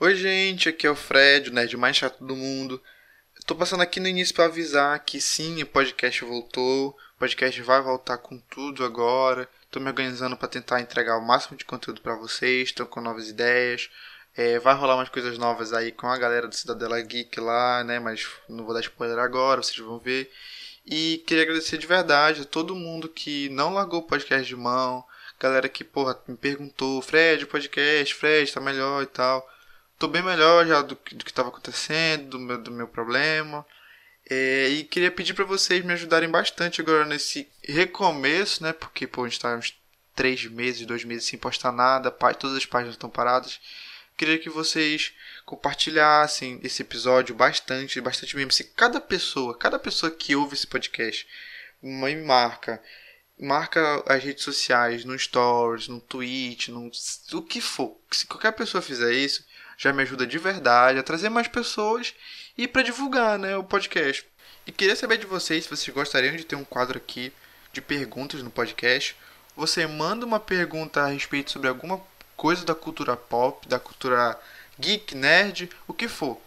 Oi, gente, aqui é o Fred, o nerd mais chato do mundo. Eu tô passando aqui no início para avisar que sim, o podcast voltou. O podcast vai voltar com tudo agora. Tô me organizando para tentar entregar o máximo de conteúdo para vocês. Tô com novas ideias. É, vai rolar umas coisas novas aí com a galera do Cidadela Geek lá, né? Mas não vou dar spoiler agora, vocês vão ver. E queria agradecer de verdade a todo mundo que não largou o podcast de mão. Galera que, porra, me perguntou, Fred, podcast, Fred, tá melhor e tal. Tô bem melhor já do, do que estava acontecendo, do meu, do meu problema. É, e queria pedir para vocês me ajudarem bastante agora nesse recomeço, né? Porque, pô, a gente tá uns três meses, dois meses sem postar nada, todas as páginas estão paradas. Queria que vocês compartilhassem esse episódio bastante, bastante mesmo. Se cada pessoa, cada pessoa que ouve esse podcast me marca, marca as redes sociais, no Stories, no Twitch, no o que for. Se qualquer pessoa fizer isso, já me ajuda de verdade a trazer mais pessoas e para divulgar, né, o podcast. E queria saber de vocês se vocês gostariam de ter um quadro aqui de perguntas no podcast. Você manda uma pergunta a respeito sobre alguma coisa da cultura pop, da cultura geek, nerd, o que for.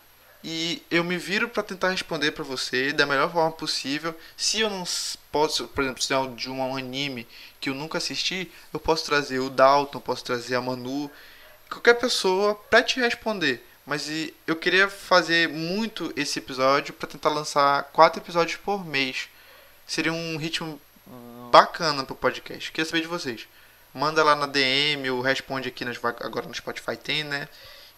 E eu me viro para tentar responder para você da melhor forma possível. Se eu não posso, por exemplo, se é de um anime que eu nunca assisti, eu posso trazer o Dalton, posso trazer a Manu, qualquer pessoa para te responder. Mas eu queria fazer muito esse episódio para tentar lançar quatro episódios por mês. Seria um ritmo bacana pro podcast. Queria saber de vocês. Manda lá na DM ou responde aqui nas, agora no Spotify tem, né?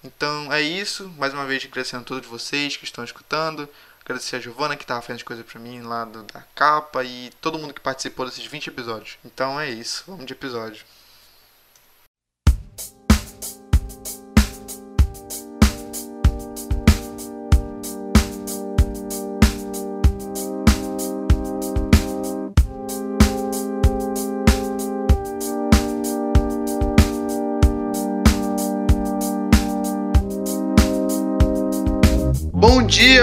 Então é isso. Mais uma vez agradecendo a todos vocês que estão escutando. Agradecer a Giovana que estava fazendo as coisas para mim lá do, da capa e todo mundo que participou desses 20 episódios. Então é isso. Vamos de episódio.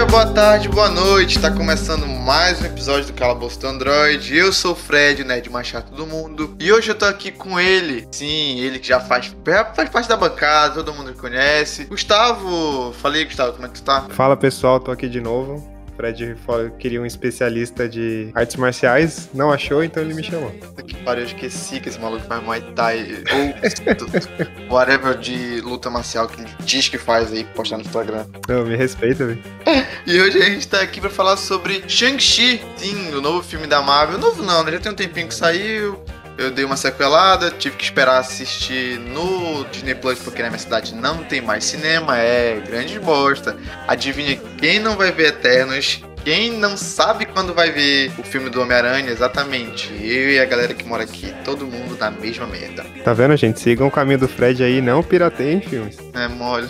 Dia, boa tarde, boa noite. Tá começando mais um episódio do Calabouço do Android. Eu sou o Fred, nerd mais chato do mundo. E hoje eu tô aqui com ele. Sim, ele que já faz, faz parte da bancada, todo mundo conhece. Gustavo, falei, Gustavo, como é que tu tá? Fala pessoal, tô aqui de novo. Fred queria um especialista de artes marciais, não achou, então ele me chamou. Que pariu, eu esqueci que esse maluco faz Muay Thai ou whatever de luta marcial que ele diz que faz aí, postar no Instagram. Não, me respeita, velho. e hoje a gente tá aqui pra falar sobre Shang-Chi, sim, o novo filme da Marvel. Novo não, né? Já tem um tempinho que saiu eu dei uma sequelada, tive que esperar assistir no Disney Plus porque na minha cidade não tem mais cinema, é grande bosta. Adivinha quem não vai ver Eternos? Quem não sabe quando vai ver o filme do Homem-Aranha, exatamente. Eu e a galera que mora aqui, todo mundo na mesma merda. Tá vendo, gente? Sigam o caminho do Fred aí, não pirateiem filmes. É mole.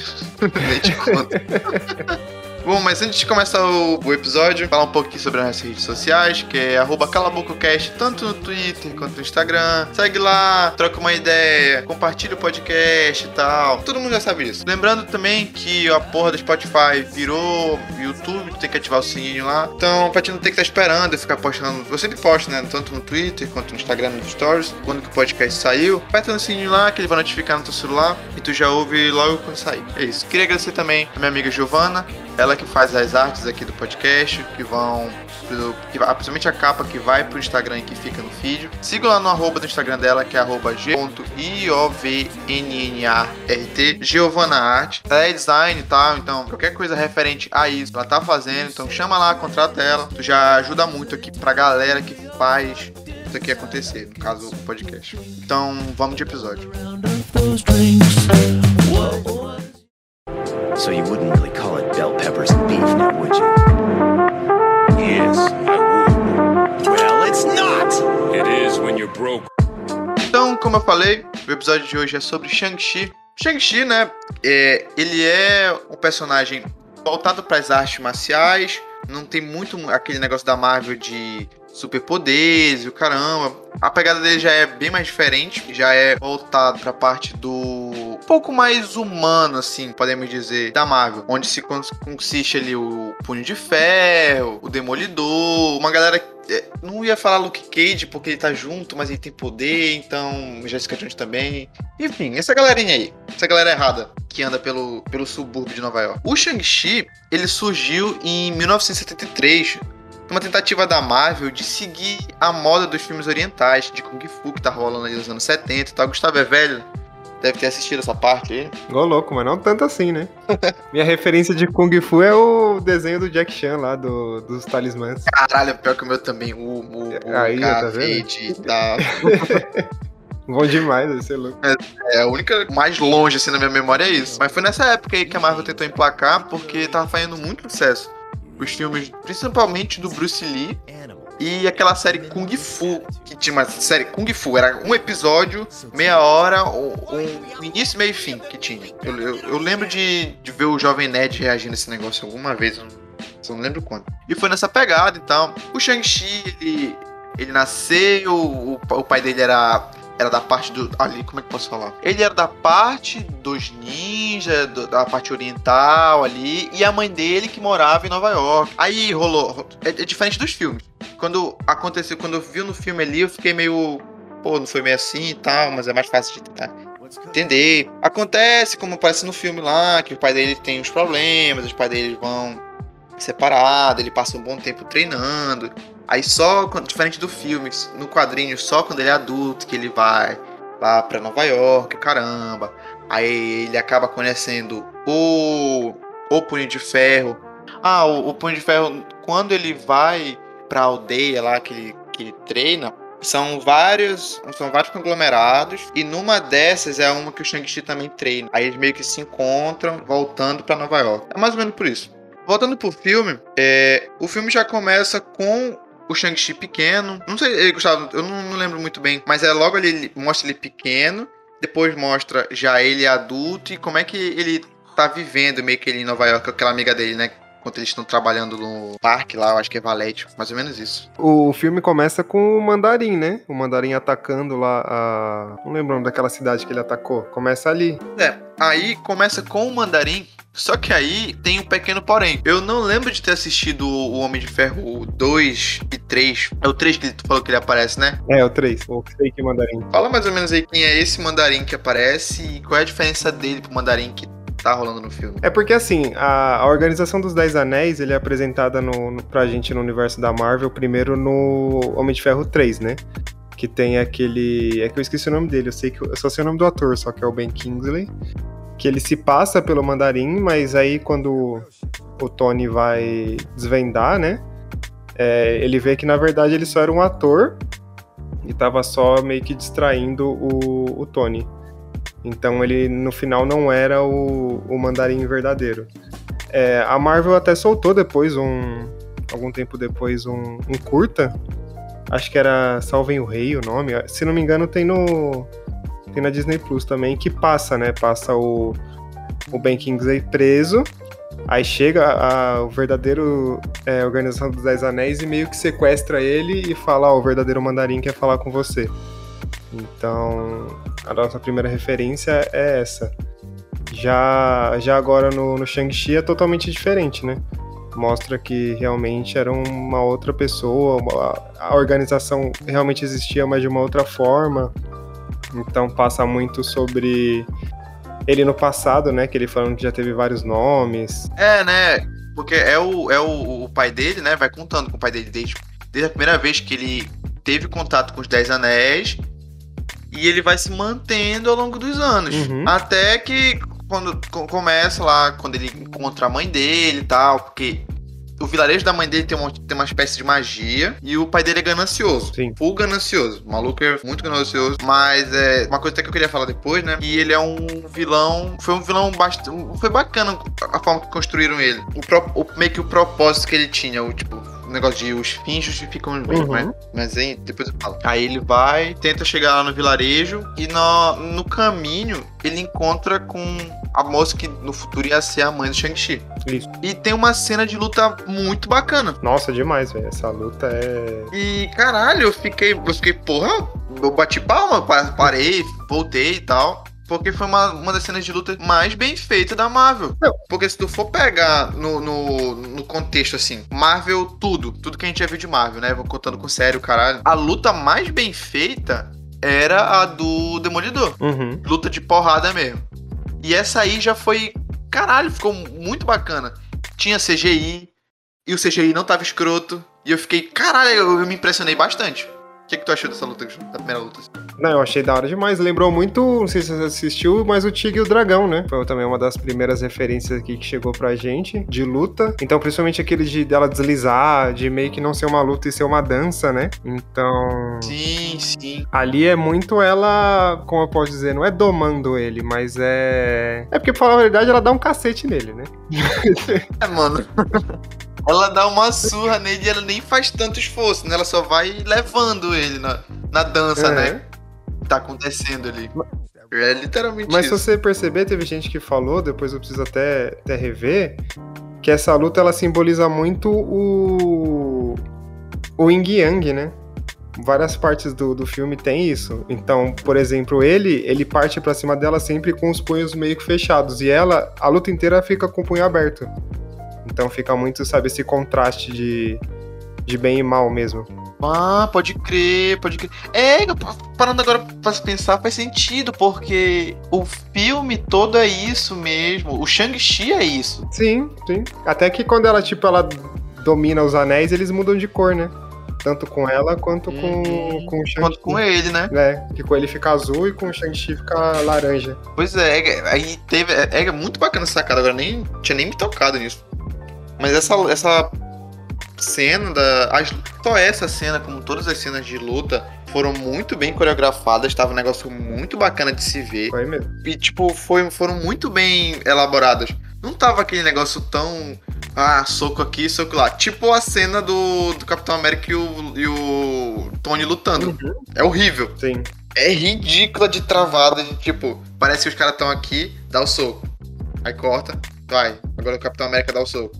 Nem te conto. Bom, mas antes de começar o, o episódio, falar um pouquinho sobre as nossas redes sociais, que é calabococast, tanto no Twitter quanto no Instagram. Segue lá, troca uma ideia, compartilha o podcast e tal. Todo mundo já sabe isso. Lembrando também que a porra do Spotify virou YouTube, tem que ativar o sininho lá. Então, pra ti não ter que estar esperando e ficar postando. Eu sempre posto, né? Tanto no Twitter quanto no Instagram, nos stories. Quando que o podcast saiu, aperta no sininho lá que ele vai notificar no teu celular e tu já ouve logo quando sair. É isso. Queria agradecer também a minha amiga Giovana. Ela que faz as artes aqui do podcast, que vão. Que, principalmente a capa que vai pro Instagram e que fica no feed. Siga lá no arroba do Instagram dela, que é arroba g.iovnnart, Giovana Arte. Ela é design e tal, então qualquer coisa referente a isso, ela tá fazendo. Então chama lá, contrata ela. Tu já ajuda muito aqui pra galera que faz isso aqui acontecer, no caso o podcast. Então vamos de episódio. So you wouldn't really call it bell peppers and beef now, would you? Yes, I would. Well, it's not! It is when you're broke. Então, como eu falei, o episódio de hoje é sobre Shang-Chi. Shang-Chi, né? É, ele é um personagem voltado para as artes marciais. Não tem muito aquele negócio da Marvel de superpoderes e o caramba. A pegada dele já é bem mais diferente, já é voltado para a parte do pouco mais humano, assim, podemos dizer, da Marvel. Onde se consiste ali o Punho de Ferro, o Demolidor, uma galera é, não ia falar Luke Cage porque ele tá junto, mas ele tem poder, então Jessica Jones também. Enfim, essa galerinha aí, essa galera errada que anda pelo, pelo subúrbio de Nova York. O Shang-Chi, ele surgiu em 1973 uma tentativa da Marvel de seguir a moda dos filmes orientais, de Kung Fu, que tá rolando ali nos anos 70 e tal. Gustavo é velho, deve ter assistido essa parte aí. Igual louco, mas não tanto assim, né? Minha referência de Kung Fu é o desenho do Jack Chan lá, do, dos talismãs. Caralho, pior que o meu também. O, o, o aí, tá vendo? Bom demais, ser louco. É, é, a única mais longe assim na minha memória é isso. Mas foi nessa época aí que a Marvel tentou emplacar, porque tava fazendo muito sucesso os filmes, principalmente do Bruce Lee, e aquela série Kung Fu, que tinha uma série Kung Fu, era um episódio, meia hora, um, início, meio e fim que tinha. Eu, eu, eu, lembro de, de ver o Jovem Nerd reagindo a esse negócio alguma vez, eu não, não lembro quando. E foi nessa pegada então. O Shang-Chi, ele, ele nasceu, o, o pai dele era era da parte do. Ali, como é que posso falar? Ele era da parte dos ninjas, do, da parte oriental ali, e a mãe dele que morava em Nova York. Aí rolou. É, é diferente dos filmes. Quando aconteceu, quando eu vi no filme ali, eu fiquei meio. Pô, não foi meio assim e tal, mas é mais fácil de tentar entender. Acontece, como aparece no filme lá, que o pai dele tem uns problemas, os pais dele vão separado, ele passa um bom tempo treinando. Aí só, diferente do filme, no quadrinho, só quando ele é adulto que ele vai lá pra Nova York, caramba. Aí ele acaba conhecendo o, o Punho de Ferro. Ah, o, o Punho de Ferro, quando ele vai pra aldeia lá que ele, que ele treina, são vários, são vários conglomerados e numa dessas é uma que o Shang-Chi também treina. Aí eles meio que se encontram voltando para Nova York. É mais ou menos por isso. Voltando pro filme, é, o filme já começa com o Shang-Chi pequeno. Não sei, Gustavo, eu não, não, lembro muito bem, mas é logo ele mostra ele pequeno, depois mostra já ele adulto e como é que ele tá vivendo meio que ele em Nova York com aquela amiga dele, né? Enquanto eles estão trabalhando no parque lá, eu acho que é Valete, mais ou menos isso. O filme começa com o Mandarim, né? O Mandarim atacando lá a. Não lembro o nome daquela cidade que ele atacou. Começa ali. É, aí começa com o Mandarim só que aí tem um pequeno porém. Eu não lembro de ter assistido o Homem de Ferro 2 e 3. É o 3 que tu falou que ele aparece, né? É, o 3. O fake mandarim. Fala mais ou menos aí quem é esse mandarim que aparece e qual é a diferença dele pro mandarim que tá rolando no filme. É porque assim, a, a organização dos Dez Anéis, ele é apresentada no, no, pra gente no universo da Marvel, primeiro no Homem de Ferro 3, né? Que tem aquele. É que eu esqueci o nome dele, eu sei que eu só sei o nome do ator, só que é o Ben Kingsley que ele se passa pelo mandarim, mas aí quando o Tony vai desvendar, né? É, ele vê que na verdade ele só era um ator e tava só meio que distraindo o, o Tony. Então ele no final não era o, o mandarim verdadeiro. É, a Marvel até soltou depois um. algum tempo depois um, um curta. Acho que era Salvem o Rei o nome. Se não me engano, tem no tem na Disney Plus também, que passa, né? Passa o, o Ben Kingsley preso, aí chega a, o verdadeiro é, Organização dos Dez Anéis e meio que sequestra ele e fala, ó, oh, o verdadeiro mandarim quer falar com você. Então, a nossa primeira referência é essa. Já, já agora no, no Shang-Chi é totalmente diferente, né? Mostra que realmente era uma outra pessoa, a organização realmente existia, mas de uma outra forma. Então passa muito sobre ele no passado, né? Que ele falando que já teve vários nomes. É, né? Porque é o, é o, o pai dele, né? Vai contando com o pai dele desde, desde a primeira vez que ele teve contato com os Dez Anéis. E ele vai se mantendo ao longo dos anos. Uhum. Até que quando começa lá, quando ele encontra a mãe dele e tal, porque o vilarejo da mãe dele tem uma, tem uma espécie de magia e o pai dele é ganancioso. Sim. Full ganancioso. O maluco é muito ganancioso. Mas é uma coisa até que eu queria falar depois, né? E ele é um vilão. Foi um vilão bastante. Foi bacana a forma que construíram ele. O, pro, o meio que o propósito que ele tinha. O tipo negócio de os fins justificam os meios, uhum. né? Mas aí, depois eu falo. Aí ele vai, tenta chegar lá no vilarejo e no, no caminho ele encontra com a moça que no futuro ia ser a mãe do Shang-Chi. Isso. E tem uma cena de luta muito bacana. Nossa, demais, velho. Essa luta é. E caralho, eu fiquei. Eu fiquei, porra, eu bati palma, parei, voltei e tal. Porque foi uma, uma das cenas de luta mais bem feitas da Marvel. Não. Porque se tu for pegar no, no, no contexto assim, Marvel, tudo, tudo que a gente já viu de Marvel, né? Vou contando com sério, caralho. A luta mais bem feita era a do Demolidor. Uhum. Luta de porrada mesmo. E essa aí já foi. Caralho, ficou muito bacana. Tinha CGI, e o CGI não tava escroto. E eu fiquei, caralho, eu, eu me impressionei bastante. O que, que tu achou dessa luta, da primeira luta? Não, eu achei da hora demais. Lembrou muito, não sei se você assistiu, mas o Tigre e o Dragão, né? Foi também uma das primeiras referências aqui que chegou pra gente, de luta. Então, principalmente aquele de dela deslizar, de meio que não ser uma luta e ser uma dança, né? Então. Sim, sim. Ali é muito ela, como eu posso dizer, não é domando ele, mas é. É porque, pra falar a verdade, ela dá um cacete nele, né? É, mano. ela dá uma surra nele e ela nem faz tanto esforço, né? Ela só vai levando ele na, na dança, É. né? Que tá acontecendo ali. É literalmente Mas se isso. você perceber, teve gente que falou, depois eu preciso até, até rever, que essa luta ela simboliza muito o. o Yin Yang, né? Várias partes do, do filme tem isso. Então, por exemplo, ele ele parte pra cima dela sempre com os punhos meio que fechados. E ela, a luta inteira fica com o punho aberto. Então fica muito, sabe, esse contraste de, de bem e mal mesmo. Ah, pode crer, pode crer. É, parando agora pra pensar, faz sentido, porque o filme todo é isso mesmo. O Shang-Chi é isso. Sim, sim. Até que quando ela, tipo, ela domina os anéis, eles mudam de cor, né? Tanto com ela quanto com, Uhum. com o Shang-Chi. Quanto com ele, né? É, que com ele fica azul e com o Shang-Chi fica laranja. Pois é, é, aí teve. É, é muito bacana essa sacada, agora nem tinha nem me tocado nisso. Mas essa, essa cena da. As, só essa cena, como todas as cenas de luta, foram muito bem coreografadas, tava um negócio muito bacana de se ver. Foi mesmo. E, tipo, foi, foram muito bem elaboradas. Não tava aquele negócio tão. Ah, soco aqui, soco lá. Tipo a cena do, do Capitão América e o, e o Tony lutando. É horrível. Sim. É ridícula de travada. De, tipo, parece que os caras estão aqui, dá o soco. Aí corta, vai. Agora o Capitão América dá o soco.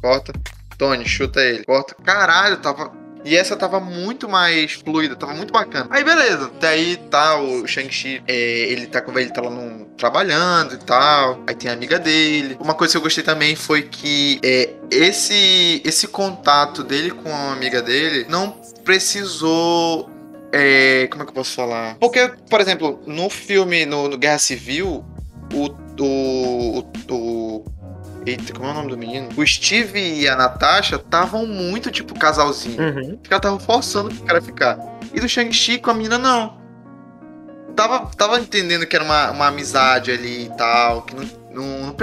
Corta, Tony, chuta ele. Corta. Caralho, tava. E essa tava muito mais fluida, tava muito bacana. Aí beleza, daí tá o Shang-Chi, é, ele tá com ele tá lá no, trabalhando e tal. Aí tem a amiga dele. Uma coisa que eu gostei também foi que é, esse esse contato dele com a amiga dele não precisou é, como é que eu posso falar? Porque, por exemplo, no filme, no, no Guerra Civil, o, o, o, o- Eita, como é o nome do menino? O Steve e a Natasha estavam muito tipo casalzinho. Uhum. Os caras estavam forçando o cara ficar. E do Shang-Chi com a menina, não. Tava, tava entendendo que era uma, uma amizade ali e tal. Que não, não, não,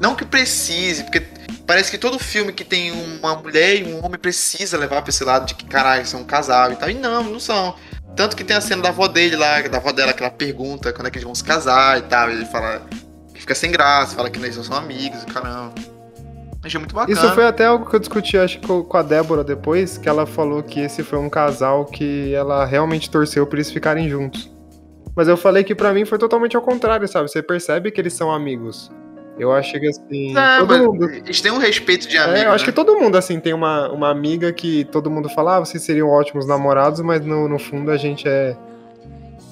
não que precise, porque parece que todo filme que tem uma mulher e um homem precisa levar pra esse lado de que, caralho, são um casal e tal. E não, não são. Tanto que tem a cena da avó dele lá, da avó dela, que ela pergunta quando é que eles vão se casar e tal. E ele fala fica sem graça, fala que eles não são amigos e caramba. Achei muito bacana. Isso foi até algo que eu discuti, acho que com a Débora depois, que ela falou que esse foi um casal que ela realmente torceu pra eles ficarem juntos. Mas eu falei que pra mim foi totalmente ao contrário, sabe? Você percebe que eles são amigos. Eu acho que assim. Não, todo mundo. Eles têm um respeito de amigo. É, eu acho né? que todo mundo, assim, tem uma, uma amiga que todo mundo fala, ah, vocês seriam ótimos namorados, mas no, no fundo a gente é.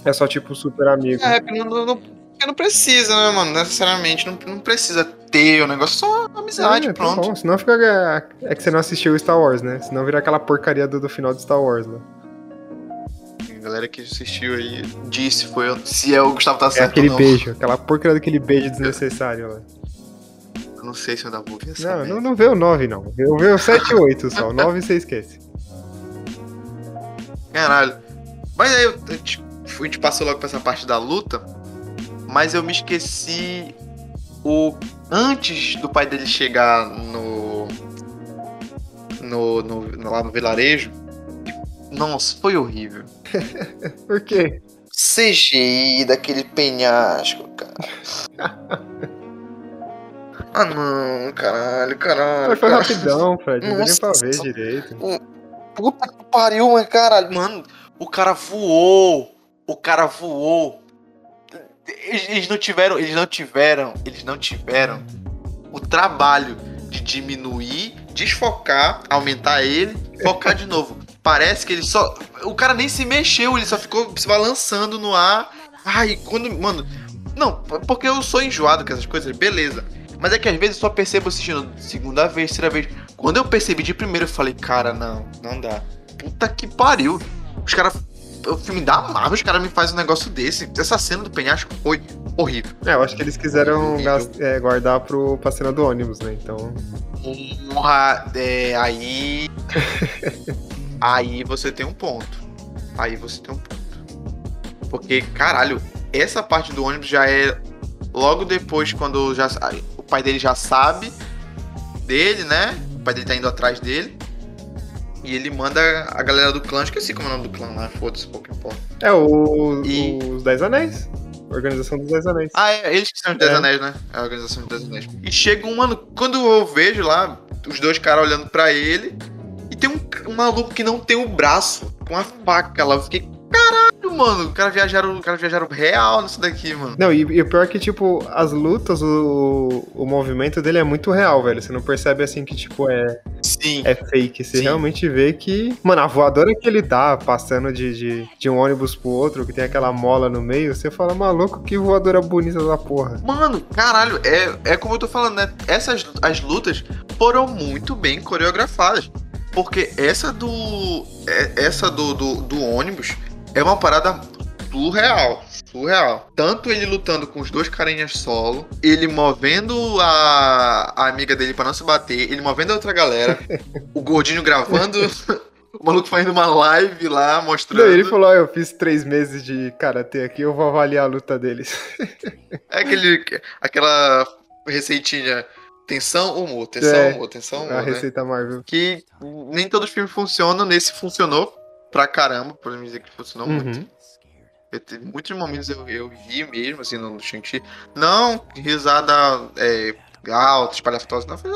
É só tipo super amigo. É, não, não- porque não precisa, né, mano? Necessariamente. Não, não precisa ter o negócio, só amizade, É, tá pronto. bom. Senão fica. É que você não assistiu Star Wars, né? Senão vira aquela porcaria do, do final de Star Wars, né? A galera que assistiu aí disse foi eu- se é o Gustavo tá É certo aquele ou não. beijo, aquela porcaria daquele beijo desnecessário lá. Eu não sei se eu ainda vou ver Não, não, não vê o 9, não. Eu vê o 7 e 8 só. O 9 você esquece. Caralho. Mas aí a, gente, a gente passou logo pra essa parte da luta, mas eu me esqueci o antes do pai dele chegar no no, no lá no vilarejo. Nossa, foi horrível. Por quê? CGI daquele penhasco, cara. ah não, caralho, caralho. Mas foi cara. rapidão, Fred. Não deu nem pra ver direito. Puta que pariu, mas caralho, mano. O cara voou. O cara voou. Eles não tiveram, eles não tiveram, eles não tiveram o trabalho de diminuir, desfocar, aumentar ele, focar de novo. Parece que ele só. O cara nem se mexeu, ele só ficou se balançando no ar. Ai, quando. Mano, Não, porque eu sou enjoado com essas coisas, beleza. Mas é que às vezes eu só percebo assistindo segunda vez, terceira vez. Quando eu percebi de primeiro, eu falei, cara, não, não dá. Puta que pariu. Os caras. O filme da Marvel, os caras me fazem um negócio desse. Essa cena do penhasco foi horrível. É, eu acho que eles quiseram é, guardar pro, pra cena do ônibus, né? Então. Porra, é, aí. aí você tem um ponto. Aí você tem um ponto. Porque, caralho, essa parte do ônibus já é logo depois, quando já, o pai dele já sabe dele, né? O pai dele tá indo atrás dele. E ele manda a galera do clã, esqueci como é o nome do clã lá, foda-se, pouco importa. É, o, E- os Dez Anéis. Organização dos Dez Anéis. Ah, é, eles que são os Dez É. Anéis, né? É a organização dos Dez Anéis. E chega um mano, quando eu vejo lá, os dois caras olhando pra ele, e tem um, um maluco que não tem o braço, com a faca lá. Eu fiquei, caralho, mano, o cara viajaram, o cara viajaram real nisso daqui, mano. Não, e, e o pior é que, tipo, as lutas, o, o movimento dele é muito real, velho. Você não percebe assim que, tipo, é, Sim. é fake. Você Sim. realmente vê que. Mano, a voadora que ele dá, passando de, de, de um ônibus pro outro, que tem aquela mola no meio, você fala, maluco, que voadora bonita da porra. Mano, caralho, é, é como eu tô falando, né? Essas as lutas foram muito bem coreografadas. Porque essa do. é- Essa do, do, do ônibus é uma parada surreal. Surreal. Tanto ele lutando com os dois carinhas solo, ele movendo a, a amiga dele pra não se bater, ele movendo a outra galera, o gordinho gravando, o maluco fazendo uma live lá, mostrando. Não, ele falou, ó, eu fiz três meses de karatê aqui, eu vou avaliar a luta deles. É aquele, aquela receitinha. Tensão, humor, tensão, É, humor, tensão, a humor, né? receita Marvel. Que nem todos os filmes funcionam, nesse funcionou pra caramba, podemos dizer que funcionou muito. Uhum. Eu teve muitos momentos eu, eu ri mesmo, assim, no Shang-Chi. Não risada é, alta, espalhafatosa, não, foi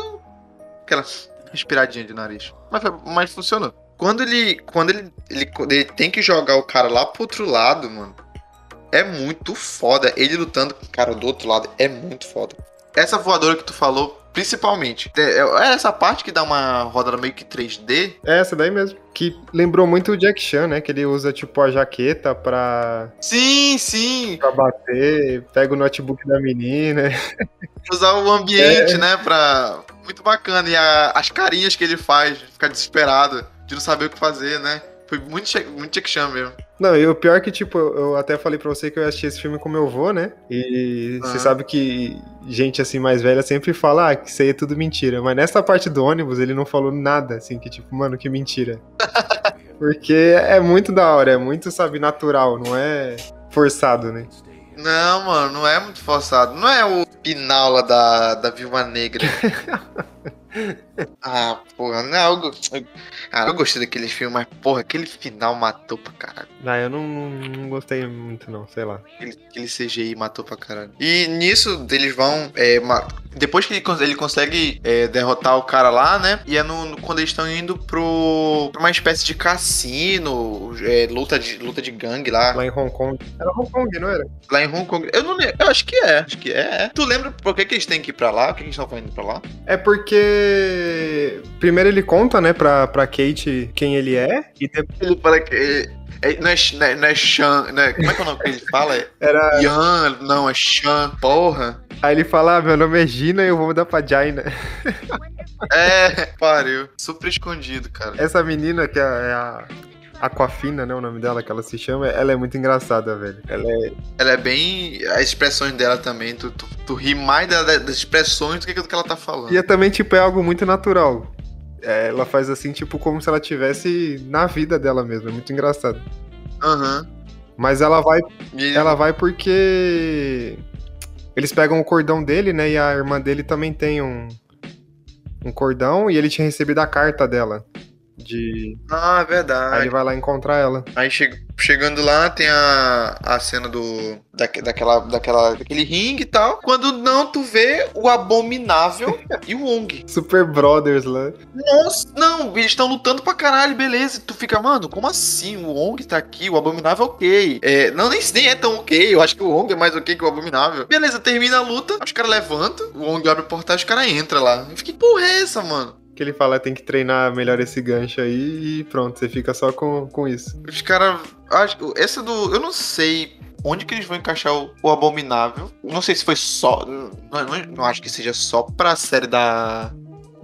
aquela respiradinha de nariz. Mas, mas funcionou. Quando ele. Quando ele, ele, quando ele tem que jogar o cara lá pro outro lado, mano. É muito foda. Ele lutando com o cara do outro lado é muito foda. Essa voadora que tu falou, principalmente. É é essa parte que dá uma rodada meio que 3D. É essa daí mesmo. Que lembrou muito o Jack Chan, né? Que ele usa, tipo, a jaqueta pra, Sim, sim. pra bater, pega o notebook da menina. Usar o ambiente, né? Pra. Muito bacana. E a- as carinhas que ele faz, ficar desesperado, de não saber o que fazer, né? Foi muito, muito Jack Chan mesmo. Não, e o pior é que, tipo, eu até falei pra você que eu ia assistir esse filme com meu avô, né? E você Aham. sabe que gente assim mais velha sempre fala, ah, que isso aí é tudo mentira. Mas nessa parte do ônibus ele não falou nada, assim, que tipo, mano, que mentira. Porque é muito da hora, é muito, sabe, natural, não é forçado, né? Não, mano, não é muito forçado. Não é o final lá da, da Viúva Negra. ah, porra, não. Eu, go- eu, ah, eu gostei daquele filme, mas, porra, aquele final matou pra caralho. Ah, eu não, não, gostei muito, não, sei lá. Aquele, aquele CGI matou pra caralho. E nisso, eles vão. é, ma- depois que ele, ele consegue é, derrotar o cara lá, né? E é no, no- quando eles estão indo pro. pra uma espécie de cassino, é, luta, de, luta de gangue lá. Lá em Hong Kong. Era Hong Kong, não era? Lá em Hong Kong. Eu não lembro. Eu acho que é. Acho que é. Tu lembra por que, que eles têm que ir pra lá? Por que, que eles estão indo pra lá? É porque. Primeiro ele conta, né, pra, pra Kate quem ele é. E depois Ele fala que. é- é- não, é, não, é, não é. Não é, como é que é o nome que ele fala? É era. Yan. Não, é Shan. Porra. Aí ele fala: ah, meu nome é Gina e eu vou mudar pra Jaina. É, pariu. Super escondido, cara. Essa menina que é é a. Aquafina, né? O nome dela que ela se chama, ela é muito engraçada, velho. Ela é. Ela é bem. As expressões dela também. Tu, tu, tu ri mais da- da- das expressões do que do que ela tá falando. E é também, tipo, é algo muito natural. É, ela faz assim, tipo, como se ela tivesse na vida dela mesmo. É muito engraçado. Aham. Mas ela vai E Ela vai porque eles pegam o cordão dele, né? E a irmã dele também tem um, um cordão e ele tinha recebido a carta dela. De. Ah, é Aí verdade. ele vai lá encontrar ela. Aí che- chegando lá tem a, a cena do. daque- daquela, daquela, daquele ringue e tal. Quando não, tu vê o Abominável e o Wong. Super Brothers lá. Nossa, não, eles estão lutando pra caralho, beleza. Tu fica, mano, como assim? O Wong tá aqui, o Abominável é ok. É, não, nem, nem é tão ok. Eu acho que o Wong é mais ok que o Abominável. Beleza, termina a luta, os caras levantam, o Wong abre o portal e os caras entram lá. Eu fiquei, que porra é essa, mano? Que ele fala tem que treinar melhor esse gancho aí e pronto, você fica só com, com isso. Os caras. Essa do. Eu não sei onde que eles vão encaixar o, o Abominável. Não sei se foi só. Não, não, não acho que seja só pra série da.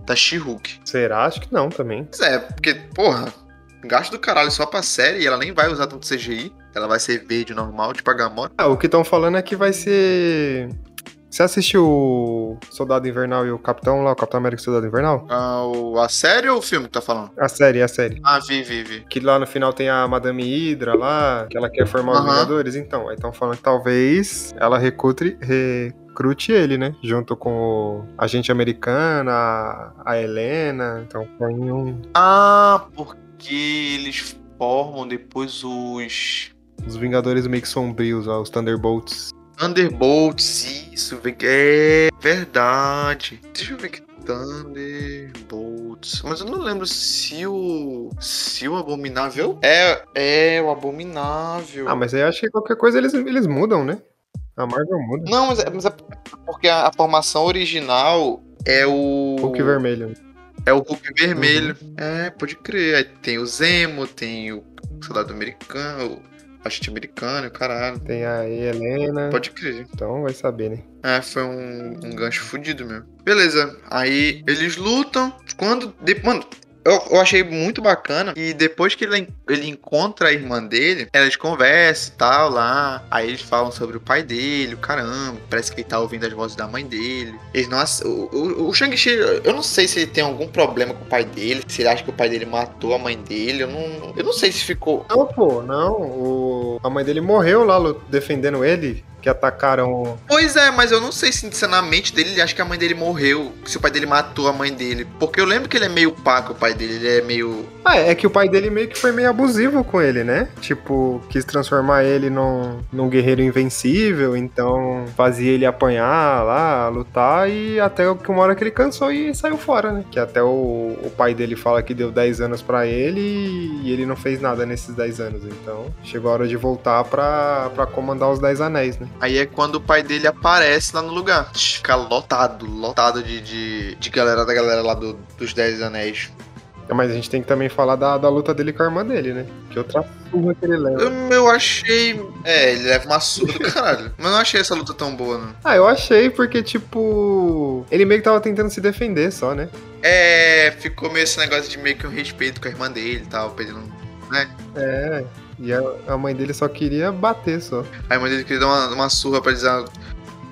Da She-Hulk. Será? Acho que não também. Pois é, porque, porra, gasto do caralho só pra série e ela nem vai usar tanto CGI. Ela vai ser verde normal, tipo a Gamora. Ah, o que estão falando é que vai ser. Você assistiu o Soldado Invernal e o Capitão lá, o Capitão América e o Soldado Invernal? Ah, o- a série ou o filme que tá falando? A série, a série. Ah, vi, vi, vi. Que lá no final tem a Madame Hydra lá, que ela quer formar os Aham. Vingadores. Então, aí estão falando que talvez ela recrute, recrute ele, né? Junto com o agente americano, a, Helena. Então põe um, Ah, porque eles formam depois os. os Vingadores meio que sombrios, ó, os Thunderbolts. Thunderbolts, isso, é verdade. Deixa eu ver aqui. Thunderbolts. Mas eu não lembro se o. Se o Abominável. É, é o Abominável. Ah, mas aí eu acho que qualquer coisa eles, eles mudam, né? A Marvel muda. Não, mas é, mas é porque a, a formação original é o. Hulk vermelho. É o Hulk vermelho. É, pode crer. Aí tem o Zemo, tem o soldado americano, agente americano, caralho. Tem a Helena. Pode crer. Então vai saber, né? É, foi um, um gancho fudido mesmo. Beleza, aí eles lutam. Quando. De, mano, eu, eu achei muito bacana. E depois que ele, ele encontra a irmã dele, elas conversam e tal lá. Aí eles falam sobre o pai dele, o caramba. Parece que ele tá ouvindo as vozes da mãe dele. Eles não. ace- O, o, o Shang-Chi, eu não sei se ele tem algum problema com o pai dele. Se ele acha que o pai dele matou a mãe dele. Eu não, eu não sei se ficou. Não, pô, não. O... A mãe dele morreu lá defendendo ele, que atacaram. Pois é, mas eu não sei se, se na mente dele ele acha que a mãe dele morreu, se o pai dele matou a mãe dele. Porque eu lembro que ele é meio pá com o pai dele, ele é meio. Ah, é que o pai dele meio que foi meio abusivo com ele, né? Tipo, quis transformar ele num, num guerreiro invencível, então fazia ele apanhar lá, lutar, e até que uma hora que ele cansou e saiu fora, né? Que até o, o pai dele fala que deu 10 anos pra ele e ele não fez nada nesses 10 anos. Então chegou a hora de voltar pra, pra comandar os 10 anéis, né? Aí é quando o pai dele aparece lá no lugar. Fica lotado, lotado de, de, de galera da galera lá do- dos Dez Anéis. Mas a gente tem que também falar da, da luta dele com a irmã dele, né? Que outra surra que ele leva. Eu, eu achei. É, ele leva uma surra do caralho. Mas eu não achei essa luta tão boa, não. Ah, eu achei porque, tipo. Ele meio que tava tentando se defender só, né? É, ficou meio esse negócio de meio que um respeito com a irmã dele e tal, pra ele não. É. E a, a mãe dele só queria bater só. A irmã dele queria dar uma, uma surra pra dizer ah,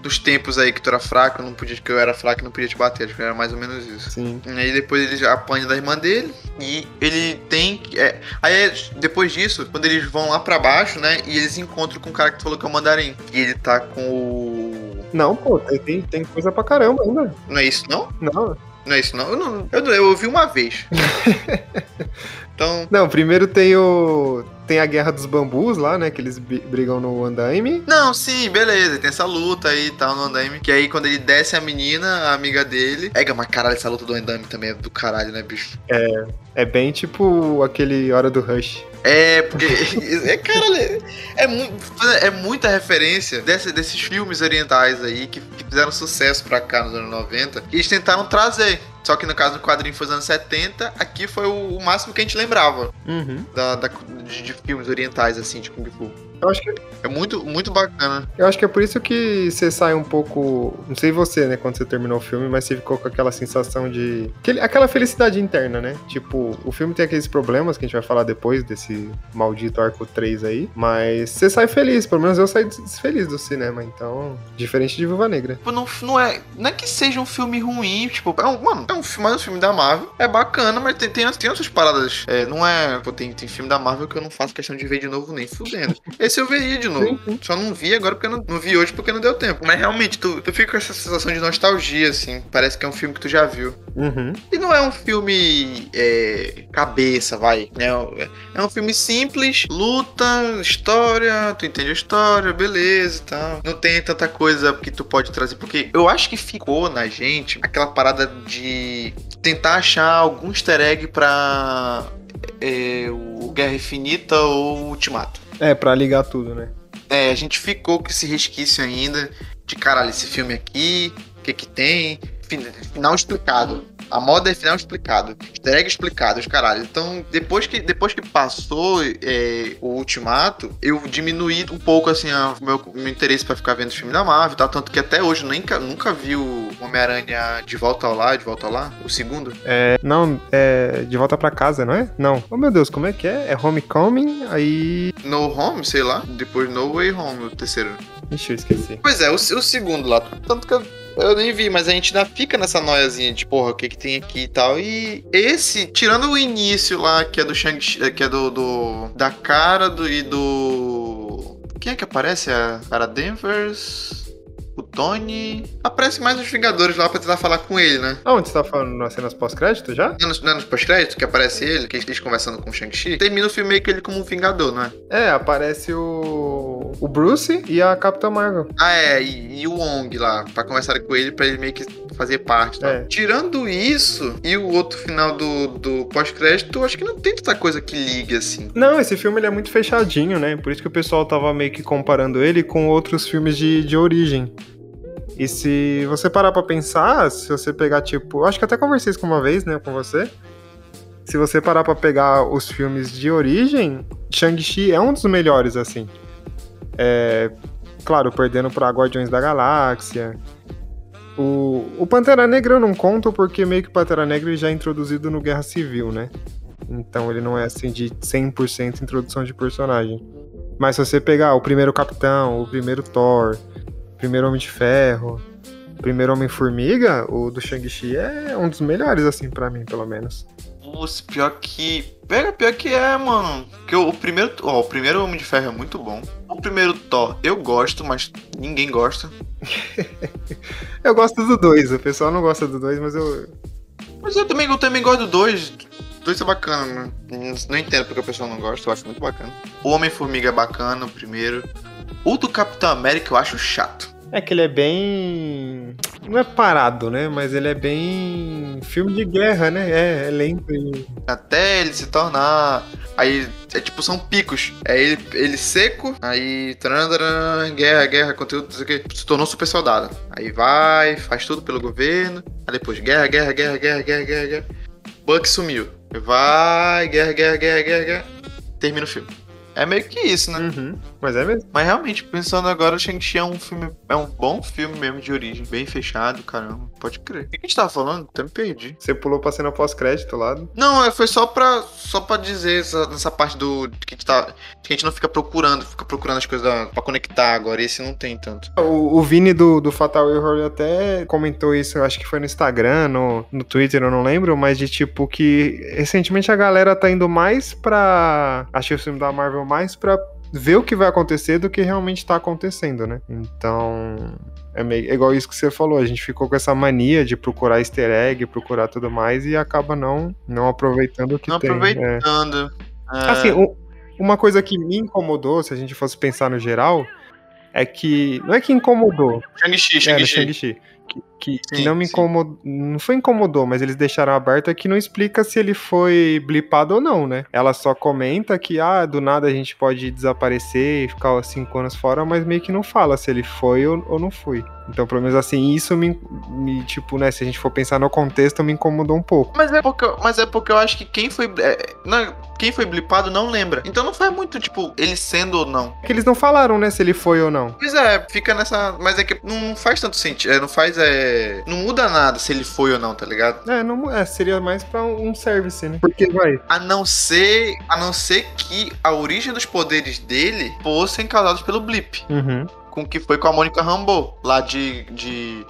dos tempos aí que tu era fraco, não podia, que eu era fraco e não podia te bater. Acho que era mais ou menos isso. Sim. E aí depois ele apanha da irmã dele e ele tem. É, aí é, depois disso, quando eles vão lá pra baixo, né? E eles encontram com o cara que tu falou que é o mandarim. E ele tá com o. Não, pô, tem, tem, coisa pra caramba ainda. Não é isso não? Não. Não é isso não? Eu, não, eu, eu ouvi uma vez. então. Não, primeiro tem o. Tem a guerra dos bambus lá, né? Que eles brigam no andaime. Não, sim, beleza, tem essa luta aí e tal no andaime. Que aí quando ele desce a menina, a amiga dele. É, mas caralho, essa luta do andaime também é do caralho, né, bicho? É bem tipo aquele Hora do Rush. É, porque. É, caralho, é, é, é muita referência desse- desses filmes orientais aí que, que fizeram sucesso pra cá nos anos 90. E eles tentaram trazer. Só que no caso do quadrinho foi nos anos 70, aqui foi o, o máximo que a gente lembrava Uhum. da, da- de, de filmes orientais, assim, de Kung Fu. Eu acho, que, É muito, muito bacana. eu acho que é por isso que você sai um pouco. Não sei você, né, quando você terminou o filme, mas você ficou com aquela sensação de. aquele- aquela felicidade interna, né? Tipo, o filme tem aqueles problemas que a gente vai falar depois desse maldito arco 3 aí. Mas você sai feliz, pelo menos eu saí feliz do cinema, então. Diferente de Viúva Negra. Tipo, não, não, é, não é que seja um filme ruim, tipo, é um, mano, é um filme, mais um filme da Marvel. É bacana, mas tem, tem, tem outras paradas. É, não é. Pô, tem, tem filme da Marvel que eu não faço questão de ver de novo nem fudendo. Eu veria de novo. Só não vi agora porque eu não, não vi hoje porque não deu tempo. Mas realmente, tu, tu fica com essa sensação de nostalgia, assim. Parece que é um filme que tu já viu. Uhum. E não é um filme é, cabeça, vai. né? É um filme simples, luta, história, tu entende a história, beleza e tal. Não tem tanta coisa que tu pode trazer, porque eu acho que ficou na gente aquela parada de tentar achar algum easter egg pra é, o Guerra Infinita ou o Ultimato. É, pra ligar tudo, né? É, a gente ficou com esse resquício ainda de caralho, esse filme aqui, o que que tem, fin- final explicado. A moda final explicado. Easter egg explicado, os caralho. Então, depois que, depois que passou é, o Ultimato, eu diminuí um pouco, assim, o meu, meu interesse pra ficar vendo os filmes da Marvel e tal. Tanto que até hoje eu nunca, vi o Homem-Aranha de volta ao lá, de volta ao lá, o segundo. É, não, é de volta pra casa, não é? Não. Oh meu Deus, como é que é? É Homecoming, aí. No Home, sei lá. Depois No Way Home, o terceiro. Ixi, eu esqueci. Pois é, o, o segundo lá. Tanto que eu, eu nem vi, mas a gente ainda fica nessa noiazinha de porra, o que que tem aqui e tal. E esse, tirando o início lá, que é do Shang-Chi, que é do, do. da cara do, e do. Quem é que aparece? A cara Denvers o Tony. Aparece mais os Vingadores lá pra tentar falar com ele, né? Aonde você tá falando? Nas cenas pós-crédito já? Não, não é nos pós-crédito que aparece ele, que eles conversando com o Shang-Chi. Termina o filme meio que ele como um Vingador, não é? É, aparece o. o Bruce e a Capitã Marvel. Ah, é, e, e o Wong lá, pra conversar com ele, pra ele meio que fazer parte. Tá? É. Tirando isso e o outro final do, do pós-crédito, acho que não tem tanta coisa que ligue assim. Não, esse filme ele é muito fechadinho, né? Por isso que o pessoal tava meio que comparando ele com outros filmes de, de origem. E se você parar pra pensar, se você pegar, tipo. Acho que até conversei isso com uma vez, né, com você. Se você parar pra pegar os filmes de origem, Shang-Chi é um dos melhores, assim. É. Claro, perdendo pra Guardiões da Galáxia. O, o Pantera Negra eu não conto porque meio que o Pantera Negra já é introduzido no Guerra Civil, né? Então ele não é assim de 100% introdução de personagem. Mas se você pegar o primeiro Capitão, o primeiro Thor, primeiro Homem de Ferro, primeiro Homem-Formiga, o do Shang-Chi é um dos melhores, assim, pra mim, pelo menos. Nossa, pior que. Pega, pior que é, mano. Porque o primeiro. Ó, o primeiro Homem de Ferro é muito bom. O primeiro Thor eu gosto, mas ninguém gosta. eu gosto do 2, o pessoal não gosta do 2, mas eu. Mas eu também, eu também gosto do 2. O 2 é bacana, né? Não entendo porque o pessoal não gosta, eu acho muito bacana. O Homem-Formiga é bacana, o primeiro. O do Capitão América eu acho chato. É que ele é bem. Não é parado, né? Mas ele é bem. filme de guerra, né? É, é lento. E... Até ele se tornar. Aí, é tipo, são picos. É ele, ele seco, aí. Guerra, guerra, conteúdo, não sei o que. Se tornou super soldado. Aí vai, faz tudo pelo governo. Aí depois, guerra, guerra, guerra, guerra, guerra, guerra, guerra. Buck sumiu. Vai, guerra, guerra, guerra, guerra, guerra. Termina o filme. É meio que isso, né? Uhum, mas é mesmo. Mas realmente, pensando agora, o Shang-Chi é um filme. É um bom filme mesmo de origem. Bem fechado, caramba. Pode crer. O que a gente tava falando? Até me perdi. Você pulou pra cena pós-crédito lá. Não, é, foi só pra, só pra dizer essa, nessa parte do. Que a, gente tá, que a gente não fica procurando, fica procurando as coisas da, pra conectar agora. Esse não tem tanto. O, o Vini do, do Fatal Error até comentou isso, eu acho que foi no Instagram, no, no Twitter, eu não lembro, mas de tipo que recentemente a galera tá indo mais pra. Achei o filme da Marvel mais pra ver o que vai acontecer do que realmente tá acontecendo, né? Então, é, meio, é igual isso que você falou, a gente ficou com essa mania de procurar easter egg, procurar tudo mais e acaba não, não aproveitando o que não tem. aproveitando. É. É... Assim, um, uma coisa que me incomodou, se a gente fosse pensar no geral, é que. Não é que incomodou. Shang-Chi, Shang-Chi. É, Shang-Chi. Que, sim, não me incomodou. Não foi incomodou, mas eles deixaram aberto é que não explica se ele foi blipado ou não, né? Ela só comenta que, ah, do nada a gente pode desaparecer e ficar cinco anos fora, mas meio que não fala se ele foi ou, ou não foi. Então, pelo menos assim, isso me, me, Tipo, né? Se a gente for pensar no contexto, me incomodou um pouco. Mas é porque, mas é porque eu acho que quem foi. É, não, quem foi blipado não lembra. Então não faz muito, tipo, ele sendo ou não. É que eles não falaram, né? Se ele foi ou não. Pois é, fica nessa. Mas é que não faz tanto sentido. É, não faz. É, não muda nada se ele foi ou não, tá ligado? É, não, é seria mais pra um service, né? Porque vai. A não ser. A não ser que a origem dos poderes dele fossem causados pelo blip. Uhum com o que foi com a Mônica Rambeau, lá de, de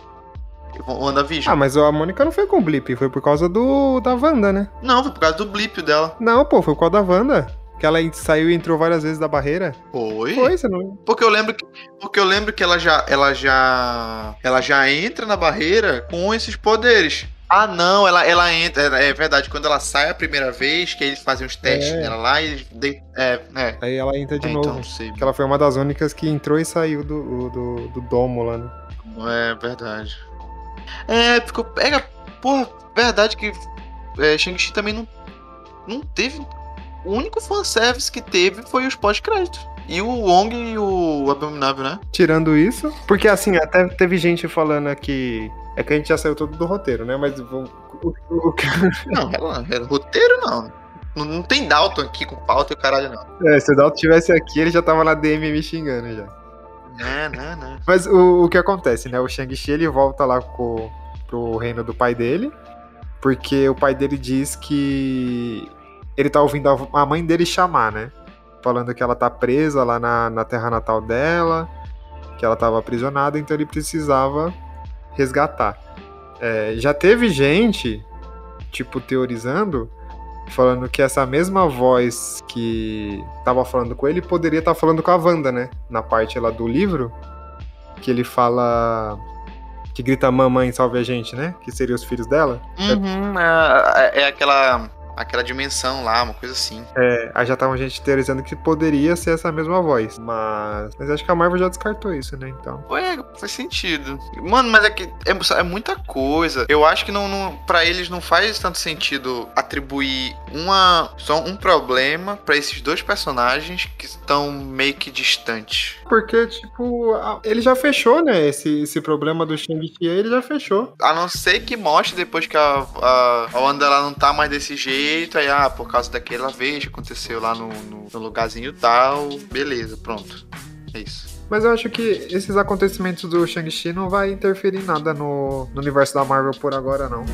WandaVision. Ah, mas a Mônica não foi com o Blip, foi por causa do da Wanda, né? Não, foi por causa do Blip dela. Não, pô, foi por causa da Wanda. Que ela saiu e entrou várias vezes da barreira. Foi? Foi, você não. Porque eu lembro que, porque eu lembro que ela já ela já ela já entra na barreira com esses poderes. Ah, não, ela, ela entra. É verdade, quando ela sai a primeira vez, que eles fazem os testes é. nela lá e. De, é, é. Aí ela entra de é, novo. Então sei. Que ela foi uma das únicas que entrou e saiu do, do, do domo lá, né? É verdade. É, ficou. Pega. Porra, verdade que é, Shang-Chi também não. Não teve. O único fanservice que teve foi os pós-créditos. E o Wong e o Abominável, né? Tirando isso. Porque assim, até teve gente falando aqui É que a gente já saiu todo do roteiro, né? Mas o, o, o... Não, roteiro não. não. Não tem Dalton aqui com pauta e o caralho, não. É, se o Dalton tivesse aqui, ele já tava na DM me xingando já. Não, não, não. Mas o, o que acontece, né? O Shang-Chi ele volta lá pro, pro reino do pai dele, porque o pai dele diz que ele tá ouvindo a, mãe dele chamar, né? Falando que ela tá presa lá na, na terra natal dela, que ela tava aprisionada, então ele precisava resgatar. É, já teve gente, tipo, teorizando, falando que essa mesma voz que tava falando com ele poderia estar tá falando com a Wanda, né? Na parte lá do livro, que ele fala. Que grita mamãe salve a gente, né? Que seriam os filhos dela. Uhum, é, é aquela aquela dimensão lá, uma coisa assim. É, aí já tava gente teorizando que poderia ser essa mesma voz. Mas. Mas acho que a Marvel já descartou isso, né? Então. Ué, faz sentido. Mano, mas é que é, é muita coisa. Eu acho que não, não, pra eles não faz tanto sentido atribuir uma, só um problema para esses dois personagens que estão meio que distantes. Porque, tipo, ele já fechou, né? Esse, esse problema do Shang-Chi ele já fechou. A não ser que mostre depois que a, a, a Wanda ela não tá mais desse jeito jeito, aí, ah, por causa daquela vez que aconteceu lá no, no, no lugarzinho tal, beleza, pronto. É isso. Mas eu acho que esses acontecimentos do Shang-Chi não vai interferir em nada no, no universo da Marvel por agora, não.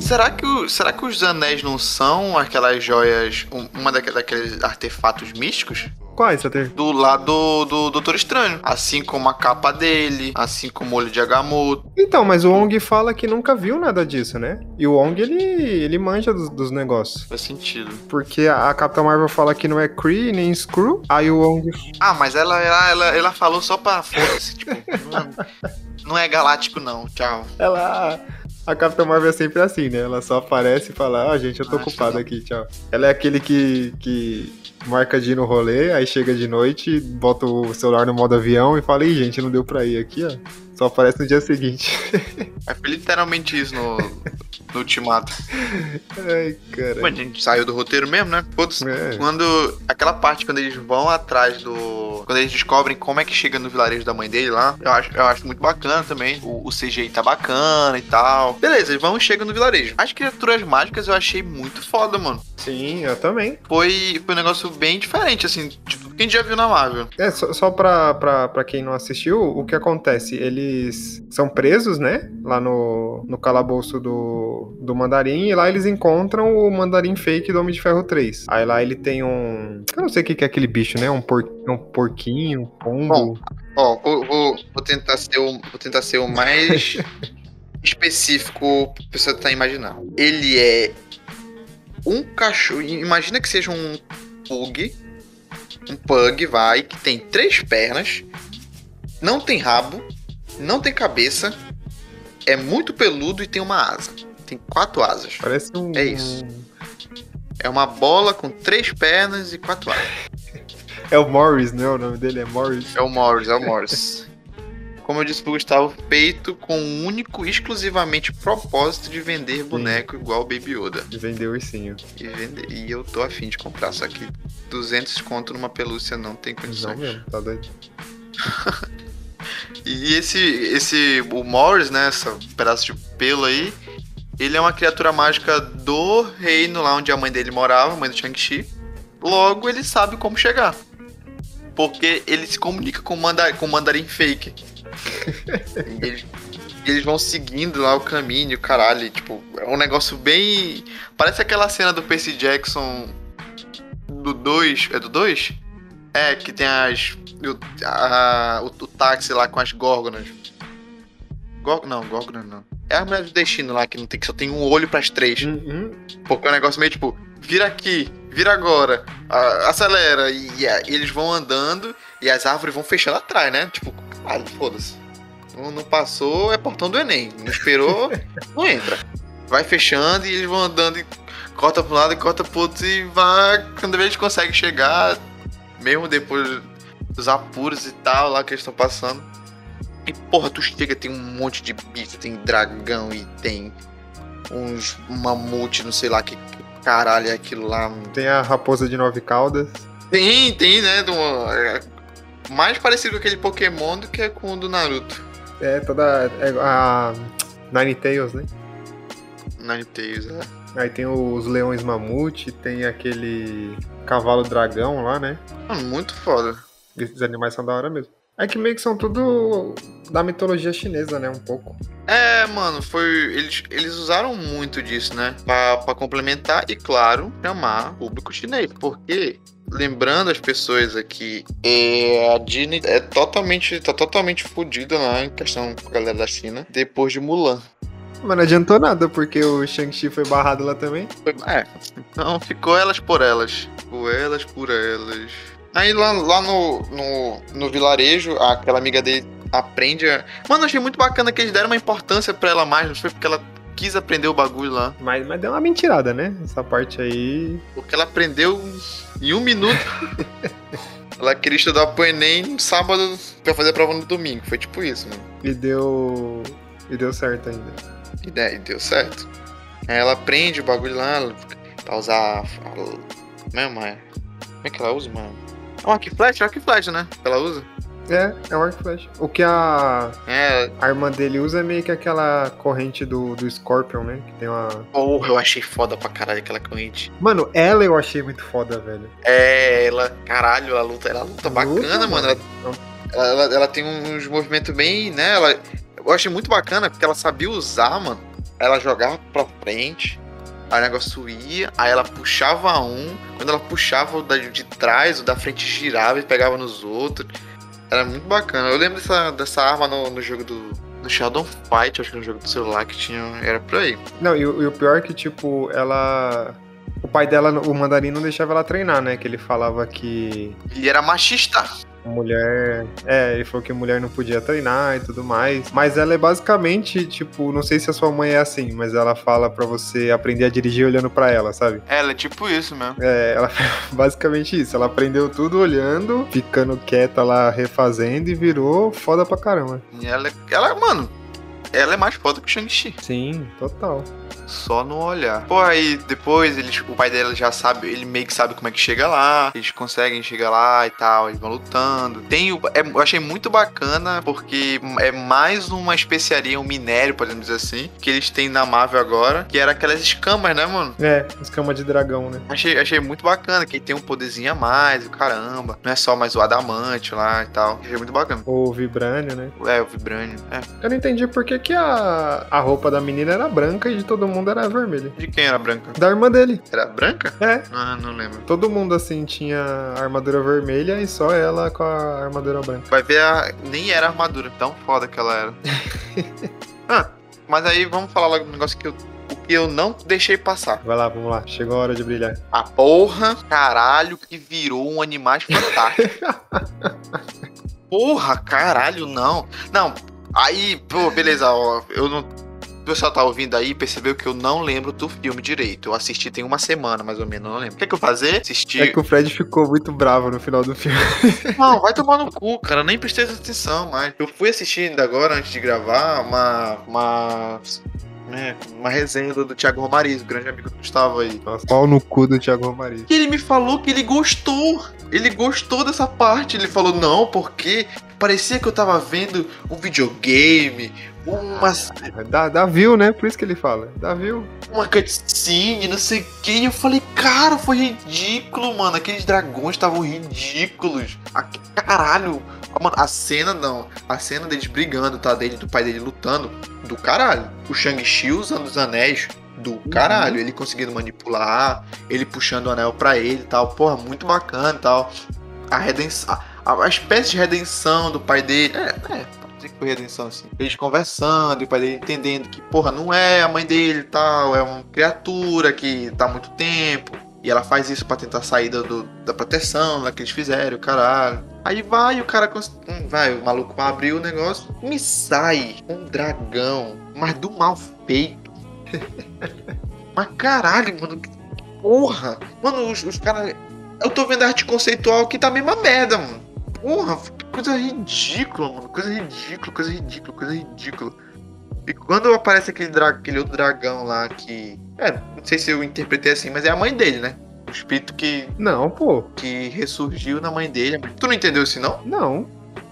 Será que, o, será que os anéis não são aquelas joias, uma daqueles artefatos místicos? Quais tem? Do lado do, do Doutor Estranho. Assim como a capa dele, assim como o olho de Agamotto. Então, mas o Ong fala que nunca viu nada disso, né? E o Ong, ele, ele manja dos, dos negócios. Faz sentido. Porque a, a Capitã Marvel fala que não é Kree nem Screw. Aí o Ong... Ah, mas ela, ela, ela, ela falou só pra foda-se, tipo... não, é, não é galáctico não, tchau. Ela... A Capitã Marvel é sempre assim, né? Ela só aparece e fala, ah, gente, eu tô ah, ocupado aqui, tchau. Ela é aquele que, que marca de ir no rolê, aí chega de noite, bota o celular no modo avião e fala, ih, gente, não deu pra ir aqui, ó. Só aparece no dia seguinte. É literalmente isso no, no Ultimato. Ai, cara. A gente saiu do roteiro mesmo, né? Todos. É. Quando. Aquela parte quando eles vão atrás do. Quando eles descobrem como é que chega no vilarejo da mãe dele lá, eu acho, eu acho muito bacana também. O, o CGI tá bacana e tal. Beleza, eles vão e chegam no vilarejo. As criaturas mágicas eu achei muito foda, mano. Sim, eu também. Foi, foi um negócio bem diferente, assim, tipo, quem já viu na Marvel. É, só, só pra, pra, pra quem não assistiu, o que acontece? Eles são presos, né? Lá no, no calabouço do, do Mandarim, e lá eles encontram o Mandarim fake do Homem de Ferro 3. Aí lá ele tem um. Eu não sei o que é aquele bicho, né? Um, por, um porquinho, um pombo. Bom, ó, vou, vou, vou, tentar ser o, vou tentar ser o mais específico pra pessoa tentar imaginar. Ele é um cachorro. Imagina que seja um pug. Um pug, vai, que tem três pernas, não tem rabo, não tem cabeça, é muito peludo e tem uma asa. Tem quatro asas. Parece um. É isso. É uma bola com três pernas e quatro asas. é o Morris, né? O nome dele é Morris. É o Morris, é o Morris como eu disse pro Gustavo, feito com um único, exclusivamente propósito de vender boneco Sim. igual o Baby Yoda. De vender ursinho. E, vender, e eu tô afim de comprar, só que 200 conto numa pelúcia não tem condições. Não mesmo, tá doido. e esse, esse, o Morris, né, esse pedaço de pelo aí, ele é uma criatura mágica do reino lá onde a mãe dele morava, a mãe do Shang-Chi. Logo, ele sabe como chegar. Porque ele se comunica com o, manda com o mandarim fake eles, eles, vão seguindo lá o caminho, caralho. tipo, é um negócio bem. Parece aquela cena do Percy Jackson do 2. É do 2? É, que tem as. O, a, o, o, táxi lá com as górgonas. Gor, não, górgonas não. É a mulher do destino lá que não tem que só tem um olho para as três. Uhum. Porque é um negócio meio tipo, vira aqui, vira agora, a, acelera. E, e, e, eles vão andando e as árvores vão fechando atrás, né? Tipo, ah, foda-se. Não, não, passou, é portão do Enem. Não esperou, não entra. Vai fechando e eles vão andando e corta pra um lado e corta pro outro e vai. Quando eles conseguem chegar, mesmo depois dos apuros e tal, lá que eles estão passando. E porra, tu chega, tem um monte de bicho, tem dragão e tem uns mamute, não sei lá que, que caralho é aquilo lá. Tem a raposa de nove caudas. Tem, tem, né? De uma, mais parecido com aquele Pokémon do que com o do Naruto. É, toda. É, a Nine Tails, né? Ninetales, é. Aí tem os leões mamute, tem aquele cavalo dragão lá, né? Mano, muito foda. Esses animais são da hora mesmo. É que meio que são tudo da mitologia chinesa, né? Um pouco. É, mano, foi. Eles, eles usaram muito disso, né? Pra, pra complementar e, claro, chamar público chinês. Porque, lembrando as pessoas aqui, é, a Disney é totalmente. tá totalmente fodida lá em questão com a galera da China depois de Mulan. Mas não adiantou nada, porque o Shang-Chi foi barrado lá também. É, então ficou elas por elas. Ficou elas por elas. Aí lá, lá no, no, no vilarejo, aquela amiga dele aprende a. Mano, achei muito bacana que eles deram uma importância pra ela mais, não foi porque ela quis aprender o bagulho lá. Mas, mas deu uma mentirada, né? Essa parte aí. Porque ela aprendeu em um minuto. ela queria estudar pro Enem no sábado pra fazer a prova no domingo. Foi tipo isso, mano. E deu. E deu certo ainda. E daí, deu certo. Aí ela aprende o bagulho lá ela- pra usar. Como é, mano? Como é que ela usa, mano? É um arco e flecha, é um arco e flecha, né? Que ela usa. É, é um arco flecha. O que a, É, a irmã dele usa é meio que aquela corrente do, do Scorpion, né? Que tem uma. porra, eu achei foda pra caralho aquela corrente. Mano, ela eu achei muito foda, velho. É, ela, caralho, ela luta, ela luta bacana, Luta, mano. mano. Ela, ela, ela tem uns movimentos bem, né? Ela, eu achei muito bacana porque ela sabia usar, mano. Ela jogava pra frente, aí o negócio ia, aí ela puxava um, quando ela puxava o de trás, o da frente girava e pegava nos outros. Era muito bacana. Eu lembro dessa, dessa arma no, no jogo do. No Shadow Fight, acho que no jogo do celular que tinha. Era por aí. Não, e, o- e o pior é que, tipo, ela. O pai dela, o mandarim, não deixava ela treinar, né? Que ele falava que Ele era machista. Mulher. É, ele falou que mulher não podia treinar e tudo mais. Mas ela é basicamente, tipo, não sei se a sua mãe é assim, mas ela fala pra você aprender a dirigir olhando pra ela, sabe? Ela é tipo isso mesmo. É, ela basicamente isso. Ela aprendeu tudo olhando, ficando quieta lá, refazendo e virou foda pra caramba. E ela, ela, mano, ela é mais foda que o Shang-Chi. Sim, total. Só no olhar. Pô, aí depois eles, o pai dela já sabe, ele meio que sabe como é que chega lá. Eles conseguem chegar lá e tal, eles vão lutando. Tem o, é- eu achei muito bacana porque é mais uma especiaria, um minério, podemos dizer assim, que eles têm na Marvel agora, que era aquelas escamas, né, mano? É, escama de dragão, né? Achei, achei muito bacana, que tem um poderzinho a mais, o caramba. Não é só mais o adamante lá e tal. Achei muito bacana. O vibrânio, né? É, o vibrânio. É. Eu não entendi por que, que a, a roupa da menina era branca e de todo mundo era vermelha. De quem era branca? Da irmã dele. Era branca? É. Ah, não lembro. Todo mundo, assim, tinha armadura vermelha e só ela com a armadura branca. Vai ver, a... nem era armadura, tão foda que ela era. ah, mas aí vamos falar logo do negócio que eu, o que eu não deixei passar. Vai lá, vamos lá. Chegou a hora de brilhar. A porra, caralho, que virou um animais fantástico. porra, caralho, não. Não, aí, pô, beleza, ó, eu não. O pessoal tá ouvindo aí percebeu que eu não lembro do filme direito. Eu assisti tem uma semana, mais ou menos, não lembro. O que, é que eu fazer? Assisti. É que o Fred ficou muito bravo no final do filme. Não, vai tomar no cu, cara. Nem prestei atenção, mas. Eu fui assistir ainda agora, antes de gravar, uma. Uma. Né, uma resenha do, do Thiago Romariz, o grande amigo do Gustavo aí. Nossa, pau no cu do Thiago Romariz. E ele me falou que ele gostou. Ele gostou dessa parte. Ele falou, não, porque parecia que eu tava vendo um videogame, uma, Dá, dá view, né? Por isso que ele fala. Dá view. uma cutscene, não sei o que. Eu falei, cara, foi ridículo, mano. Aqueles dragões estavam ridículos. Caralho. Ah, Mano, a cena não. A cena deles brigando, tá? Dele, do pai dele lutando. Do caralho. O Shang-Chi usando os anéis. Do caralho. Ele conseguindo manipular. Ele puxando o anel pra ele e tal. Porra, muito bacana e tal. A redenção. A, a espécie de redenção do pai dele. É, é. Pode dizer que foi redenção assim. Eles conversando e o pai dele entendendo que, porra, não é a mãe dele e tal. É uma criatura que tá há muito tempo. E ela faz isso pra tentar sair do, da proteção lá que eles fizeram, caralho. Aí vai, o cara. hum, Vai, o maluco abriu o negócio. Me sai um dragão, mas do mal feito. mas caralho, mano. que Porra! Mano, os, os caras. Eu tô vendo a arte conceitual que tá a mesma merda, mano. Porra, coisa ridícula, mano. Coisa ridícula, coisa ridícula, coisa ridícula. E quando aparece aquele, dra- aquele outro dragão lá que. É, não sei se eu interpretei assim, mas é a mãe dele, né? O espírito que, Não, pô. que ressurgiu na mãe dele. Tu não entendeu isso, não? Não.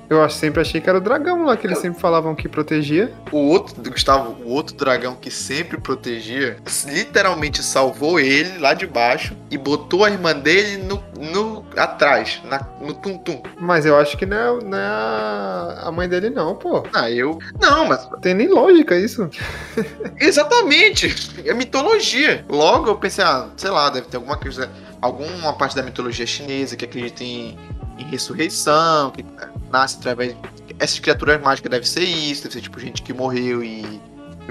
Eu sempre achei que era o dragão lá, que eles sempre falavam que protegia. O outro, Gustavo, o outro dragão que sempre protegia, literalmente salvou ele lá de baixo e botou a irmã dele no, no atrás, na, no tum-tum. Mas eu acho que não é, não é a, a mãe dele, não, pô. Ah, eu. Não, mas. Tem nem lógica isso. Exatamente! É mitologia. Logo eu pensei, ah, sei lá, deve ter alguma coisa. Alguma parte da mitologia chinesa que acredita em, em ressurreição, que nasce através. Essas criaturas mágicas deve ser isso, deve ser tipo gente que morreu e.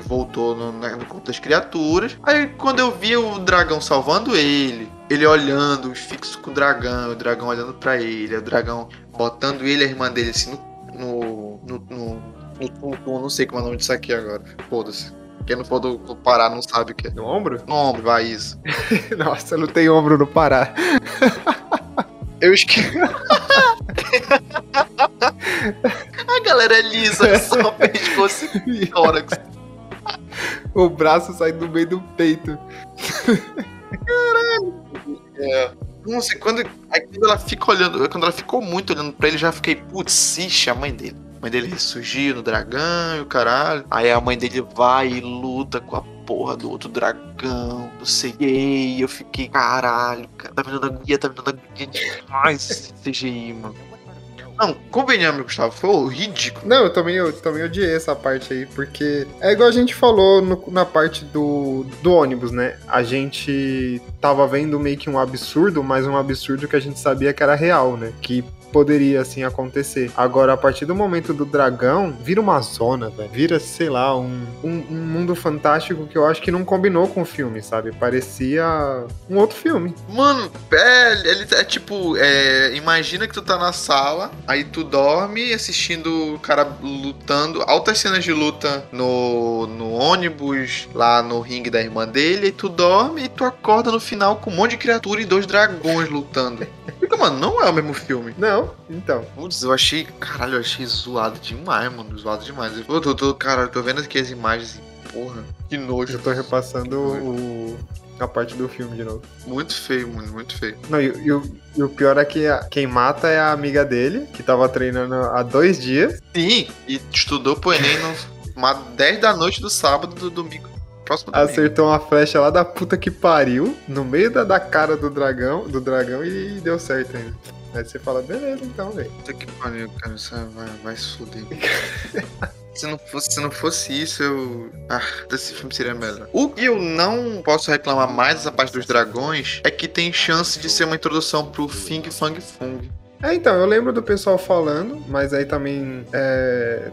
Voltou no, na- no conto das criaturas. Aí quando eu vi o dragão salvando ele, ele olhando, fixo com o dragão, o dragão olhando pra ele, o dragão botando ele e a irmã dele assim no. no. no. no, no não sei como é o nome disso aqui agora. Foda-se. Quem não for do do Pará não sabe o que é. No ombro? No ombro, vai isso. Nossa, não tem ombro no Pará. Eu esqueci. a galera é lisa, só pescoço e tórax. O braço sai do meio do peito. É. Nossa, quando, aí quando ela fica olhando, quando ela ficou muito olhando pra ele, já fiquei, putz, ixi, a mãe dele. A mãe dele ressurgiu no dragão e o caralho. Aí a mãe dele vai e luta com a porra do outro dragão, não sei. E eu fiquei, caralho, cara, tá me dando agonia, tá me dando agonia demais esse CGI, mano. Não, convenhamos, Gustavo, foi ridículo. Não, eu também, eu também odiei essa parte aí, porque é igual a gente falou no- na parte do, do ônibus, né? A gente tava vendo meio que um absurdo, mas um absurdo que a gente sabia que era real, né? Que poderia assim acontecer. Agora, a partir do momento do dragão, vira uma zona, velho. Vira, sei lá, um, um, um mundo fantástico que eu acho que não combinou com o filme, sabe? Parecia um outro filme. Mano, é, ele é tipo, é, imagina que tu tá na sala, aí tu dorme assistindo o cara lutando, altas cenas de luta no, no ônibus, lá no ringue da irmã dele, e tu dorme e tu acorda no final com um monte de criatura e dois dragões lutando. Fica, mano, não é o mesmo filme. Não, então. Putz, eu achei, caralho, eu achei zoado demais, mano, zoado demais. Eu tô, tô, cara, eu tô vendo aqui as imagens e, porra, que nojo. Eu tô repassando o, a parte do filme de novo. Muito feio, mano, muito feio. Não, e, e o, e o pior é que a- quem mata é a amiga dele, que tava treinando há dois dias. Sim, e estudou pro Enem no uma 10 da noite do sábado do domingo. Próximo domingo. Acertou uma flecha lá da puta que pariu, no meio da, da cara do dragão, do dragão e deu certo ainda. Aí você fala, beleza então, velho. Puta que pariu, cara. Isso vai, vai se fuder. Se não, fosse, se não fosse isso, eu. Ah, esse filme seria melhor. O que eu não posso reclamar mais dessa parte dos dragões é que tem chance de ser uma introdução pro Fing Fang Fung. É, então, eu lembro do pessoal falando, mas aí também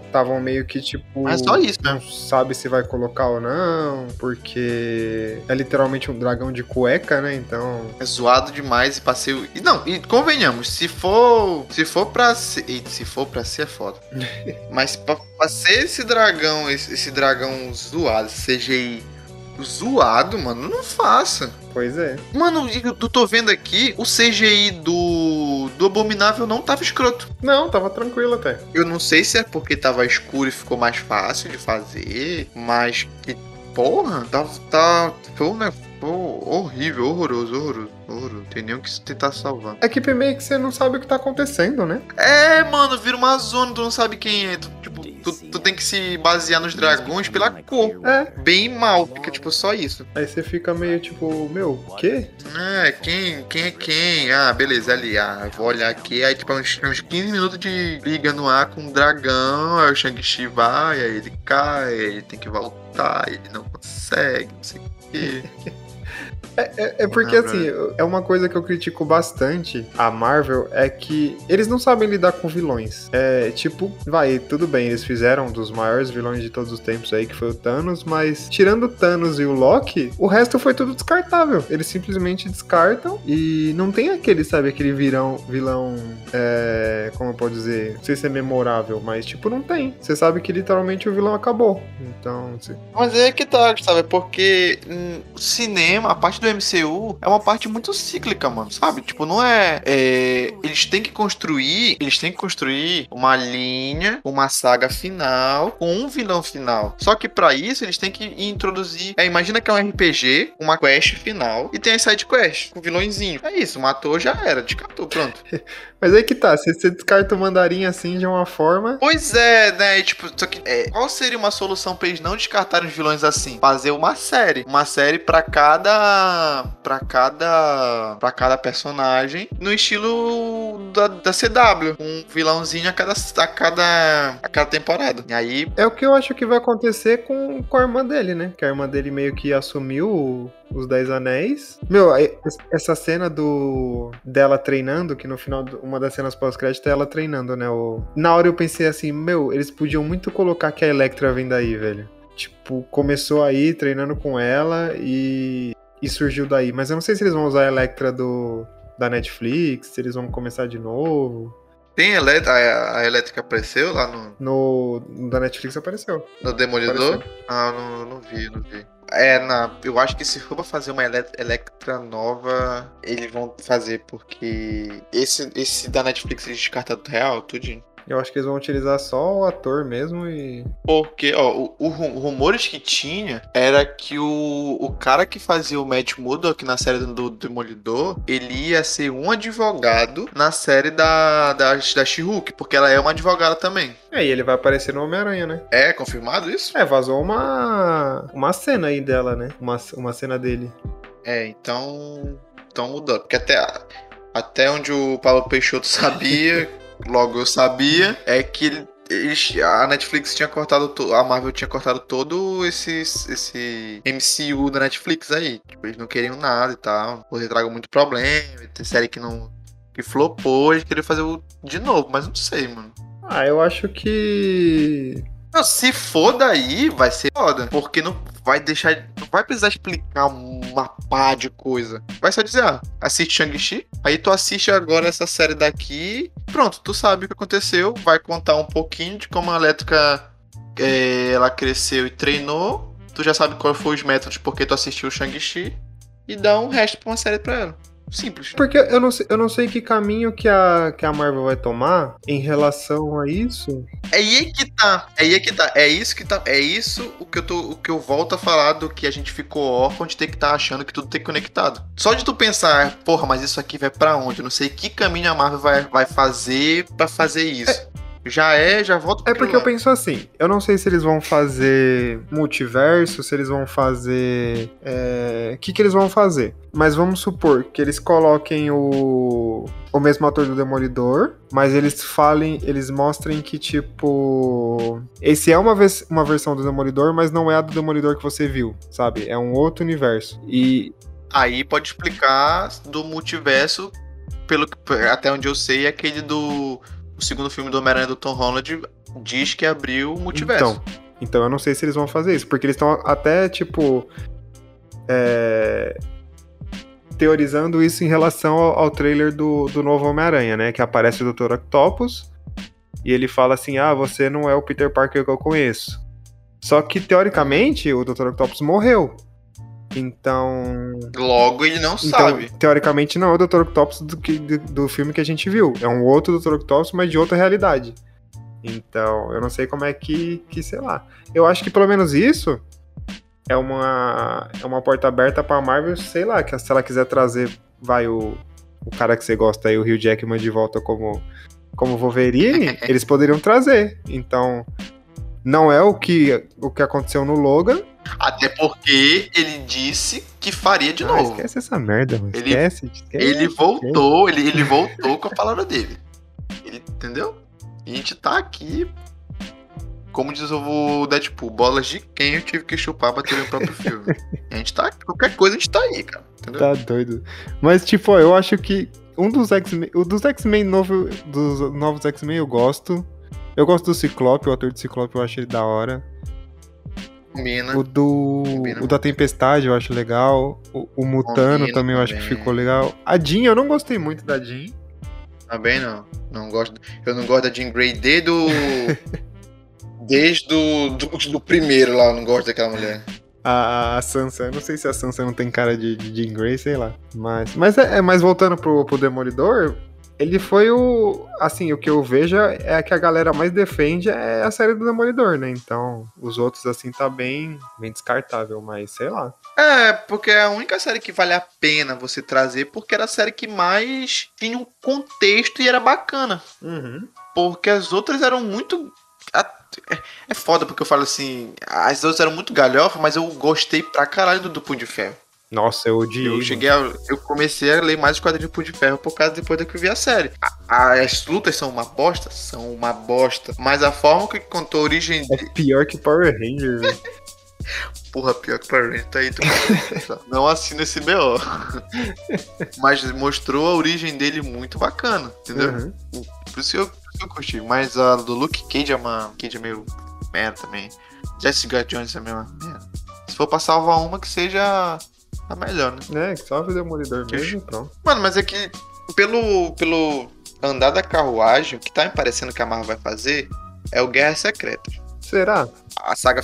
estavam meio que tipo. Mas só isso Não mesmo. sabe se vai colocar ou não, porque é literalmente um dragão de cueca, né? Então. É zoado demais e passei. E não, e convenhamos, se for. Se for pra ser. Eita, se for pra ser é foda. Mas pra, pra ser esse dragão, esse, esse dragão zoado, CGI zoado, mano, não faça. Pois é. Mano, eu tô vendo aqui, o CGI do, do Abominável não tava escroto. Não, tava tranquilo até. Eu não sei se é porque tava escuro e ficou mais fácil de fazer, mas que porra, tá, tá foi ne- foi horrível, horroroso, horroroso, horroroso. Tem nem o que tentar salvar. É que meio que você não sabe o que tá acontecendo, né? É, mano, vira uma zona, tu não sabe quem é. Tu, tipo, tu, tu tem que se basear nos dragões pela cor. É. Bem mal, fica tipo só isso. Aí você fica meio tipo, meu, o quê? É, quem, quem é quem? Ah, beleza, ali. Ah, vou olhar aqui. Aí, tipo, uns, uns 15 minutos de briga no ar com um dragão. Aí o Shang-Chi vai, aí ele cai, aí ele tem que voltar, ele não consegue, não sei o quê. É, é porque, Ah, assim, é uma coisa que eu critico bastante a Marvel, é que eles não sabem lidar com vilões. É, tipo, vai, tudo bem, eles fizeram um dos maiores vilões de todos os tempos aí, que foi o Thanos, mas tirando o Thanos e o Loki, o resto foi tudo descartável. Eles simplesmente descartam e não tem aquele, sabe, aquele virão, vilão, é, como eu posso dizer, não sei se é memorável, mas, tipo, não tem. Você sabe que literalmente o vilão acabou. Então, você- Mas é que tá, é porque hum, o cinema, a parte do MCU é uma parte muito cíclica, mano, sabe? Tipo, não é, é, Eles têm que construir. Eles têm que construir uma linha, uma saga final, com um vilão final. Só que para isso, eles têm que introduzir. É, imagina que é um RPG, uma quest final, e tem as side quests, com vilõezinho. É isso, matou, já era, descartou, pronto. Mas aí que tá, se você descarta o mandarim assim de uma forma. Pois é, né? E, tipo, só que, é, qual seria uma solução pra eles não descartarem os vilões assim? Fazer uma série. Uma série para cada. para cada. para cada personagem no estilo da, da CW. Um vilãozinho a cada, a cada. a cada temporada. E aí. É o que eu acho que vai acontecer com, com a irmã dele, né? Que a irmã dele meio que assumiu os Dez Anéis. Meu, essa cena do dela treinando, que no final, uma das cenas pós-crédito é ela treinando, né? O... Na hora eu pensei assim, meu, eles podiam muito colocar que a Electra vem daí, velho. Tipo, começou aí treinando com ela e, e surgiu daí. Mas eu não sei se eles vão usar a Electra do, da Netflix, se eles vão começar de novo. Tem a, a elétrica apareceu lá no... no. Da Netflix apareceu. No Demolidor? Apareceu. Ah, não, não vi, não vi. É, na, eu acho que se for pra fazer uma Electra nova, eles vão fazer porque esse, esse da Netflix eles descartaram do real, tudinho. Eu acho que eles vão utilizar só o ator mesmo e. Porque, ó, o, o, rumores que tinha era que o, o cara que fazia o Matt Murdock na série do Demolidor, ele ia ser um advogado na série da, da, da She-Hulk, porque ela é uma advogada também. É, e ele vai aparecer no Homem-Aranha, né? É, confirmado isso? É, vazou uma, uma cena aí dela, né? Uma, uma cena dele. É, então. Então mudou. Porque até, até onde o Paulo Peixoto sabia logo eu sabia, é que a Netflix tinha cortado, a Marvel tinha cortado todo esse, esse MCU da Netflix aí. Tipo, eles não queriam nada e tal. Porque traga muito problema, tem série que não. que flopou, eles queriam fazer de novo, mas não sei, mano. Ah, eu acho que. Não, se for daí, vai ser foda. Porque não vai deixar. Não vai precisar explicar uma pá de coisa. Vai só dizer, ah, assiste Shang-Chi. Aí tu assiste agora essa série daqui. Pronto, tu sabe o que aconteceu. Vai contar um pouquinho de como a elétrica é, ela cresceu e treinou. Tu já sabe qual foi os métodos porque tu assistiu o Shang-Chi. E dá um resto pra uma série pra ela. Simples. Porque eu não sei, eu não sei que caminho que a, que a Marvel vai tomar em relação a isso. É aí que tá. É aí que tá. É isso que tá. É isso o que eu tô, o que eu volto a falar do que a gente ficou órfão de ter que estar tá achando que tudo tem conectado. Só de tu pensar, porra, mas isso aqui vai para onde? Eu não sei que caminho a Marvel vai, vai fazer para fazer isso. É já é, já volta É porque eu penso assim, eu não sei se eles vão fazer multiverso, se eles vão fazer. O é... que, que eles vão fazer? Mas vamos supor que eles coloquem o, o mesmo ator do Demolidor, mas eles falem, eles mostrem que, tipo. Esse é uma, vez, uma versão do Demolidor, mas não é a do Demolidor que você viu, sabe? É um outro universo. E. Aí pode explicar do multiverso, pelo até onde eu sei, é aquele do o segundo filme do Homem-Aranha do Tom Holland diz que abriu o multiverso. Então, então eu não sei se eles vão fazer isso, porque eles estão até, tipo. É, teorizando isso em relação ao, ao trailer do, do novo Homem-Aranha, né? Que aparece o Dr. Octopus e ele fala assim: Ah, você não é o Peter Parker que eu conheço. Só que, teoricamente, o Dr. Octopus morreu. Então. Logo ele não então, sabe. Teoricamente não é o Dr. Octopus do, que, do, do, filme que a gente viu. É um outro Dr. Octopus, mas de outra realidade. Então, eu não sei como é que, que sei lá. Eu acho que pelo menos isso é uma, é uma porta aberta pra Marvel, sei lá, que se ela quiser trazer, vai o, o cara que você gosta aí, o Hugh Jackman de volta como, como Wolverine, eles poderiam trazer. Então, não é o que, o que aconteceu no Logan, até porque ele disse que faria de ah, novo. Esquece essa merda, mano. Ele, esquece, esquece. Ele voltou, ele, ele voltou com a palavra dele. Ele, entendeu? E a gente tá aqui. Como diz o Deadpool, bolas de quem eu tive que chupar pra ter o próprio filme. a gente tá. Qualquer coisa a gente tá aí, cara. Entendeu? Tá doido. Mas, tipo, eu acho que um dos X-Men. O dos X-Men novo, dos novos X-Men eu gosto. Eu gosto do Ciclope, o ator do Ciclope eu acho ele da hora. Combina. O do. Combina. O da Tempestade eu acho legal. O, o Mutano Combina também eu acho que ficou legal. A Jean, eu não gostei muito da Jean. Também não. Não gosto. Eu não gosto da Jean Grey desde o. desde do, do, do, primeiro lá, eu não gosto daquela mulher. A, a Sansa, eu não sei se a Sansa não tem cara de, de Jean Grey, sei lá. Mas, mas, é, é, mas voltando pro, pro Demolidor, ele foi o. Assim, o que eu vejo é que a galera mais defende é a série do Demolidor, né? Então, os outros, assim, tá bem, bem descartável, mas sei lá. É, porque é a única série que vale a pena você trazer, porque era a série que mais tinha um contexto e era bacana. Uhum. Porque as outras eram muito. É foda porque eu falo assim, as outras eram muito galhofa, mas eu gostei pra caralho do, do Punho de Ferro. Nossa, eu odiei. Eu cheguei a, Eu comecei a ler mais os quadrinhos do Punho de Ferro por causa depois da que eu vi a série. A, as lutas são uma bosta? São uma bosta. Mas a forma que contou a origem. É pior que Power Ranger, Porra, pior que Power Ranger tá aí. Tu... Não assina esse BO. Mas mostrou a origem dele muito bacana, entendeu? Uhum. Por isso que eu, eu curti. Mas a do Luke Cage é uma. Cage é meio merda também. Jessica Jones é meio merda. Se for pra salvar uma, que seja a melhor, né? É, só o Demolidor que mesmo pronto. Mano, mas é que pelo, pelo andar da carruagem, o que tá me parecendo que a Marvel vai fazer é o Guerra Secreta. Será? A saga,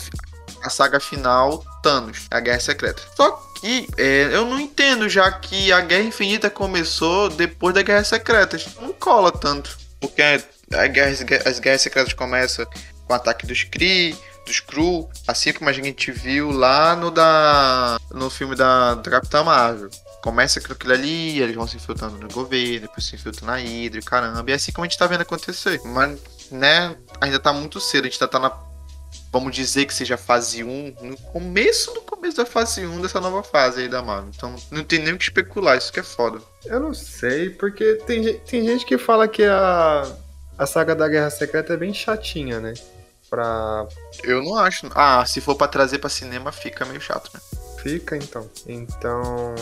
a saga final, Thanos, a Guerra Secreta. Só que é, eu não entendo, já que a Guerra Infinita começou depois da Guerra Secreta. Não cola tanto. Porque a guerra, as Guerras Secretas começam com o ataque dos Kree, dos Skrull, assim como a gente viu lá no da no filme da, da Capitã Marvel. Começa com aquilo ali, eles vão se infiltrando no governo, depois se infiltram na Hydra, caramba, e é assim como a gente tá vendo acontecer. Mas, né, ainda tá muito cedo, a gente tá, tá na vamos dizer que seja fase 1, no começo do começo da fase 1 dessa nova fase aí da Marvel. Então não tem nem o que especular, isso que é foda. Eu não sei, porque tem, tem gente que fala que a, a saga da Guerra Secreta é bem chatinha, né? Pra. Eu não acho. Ah, se for para trazer para cinema, fica meio chato, né? Fica então. Então.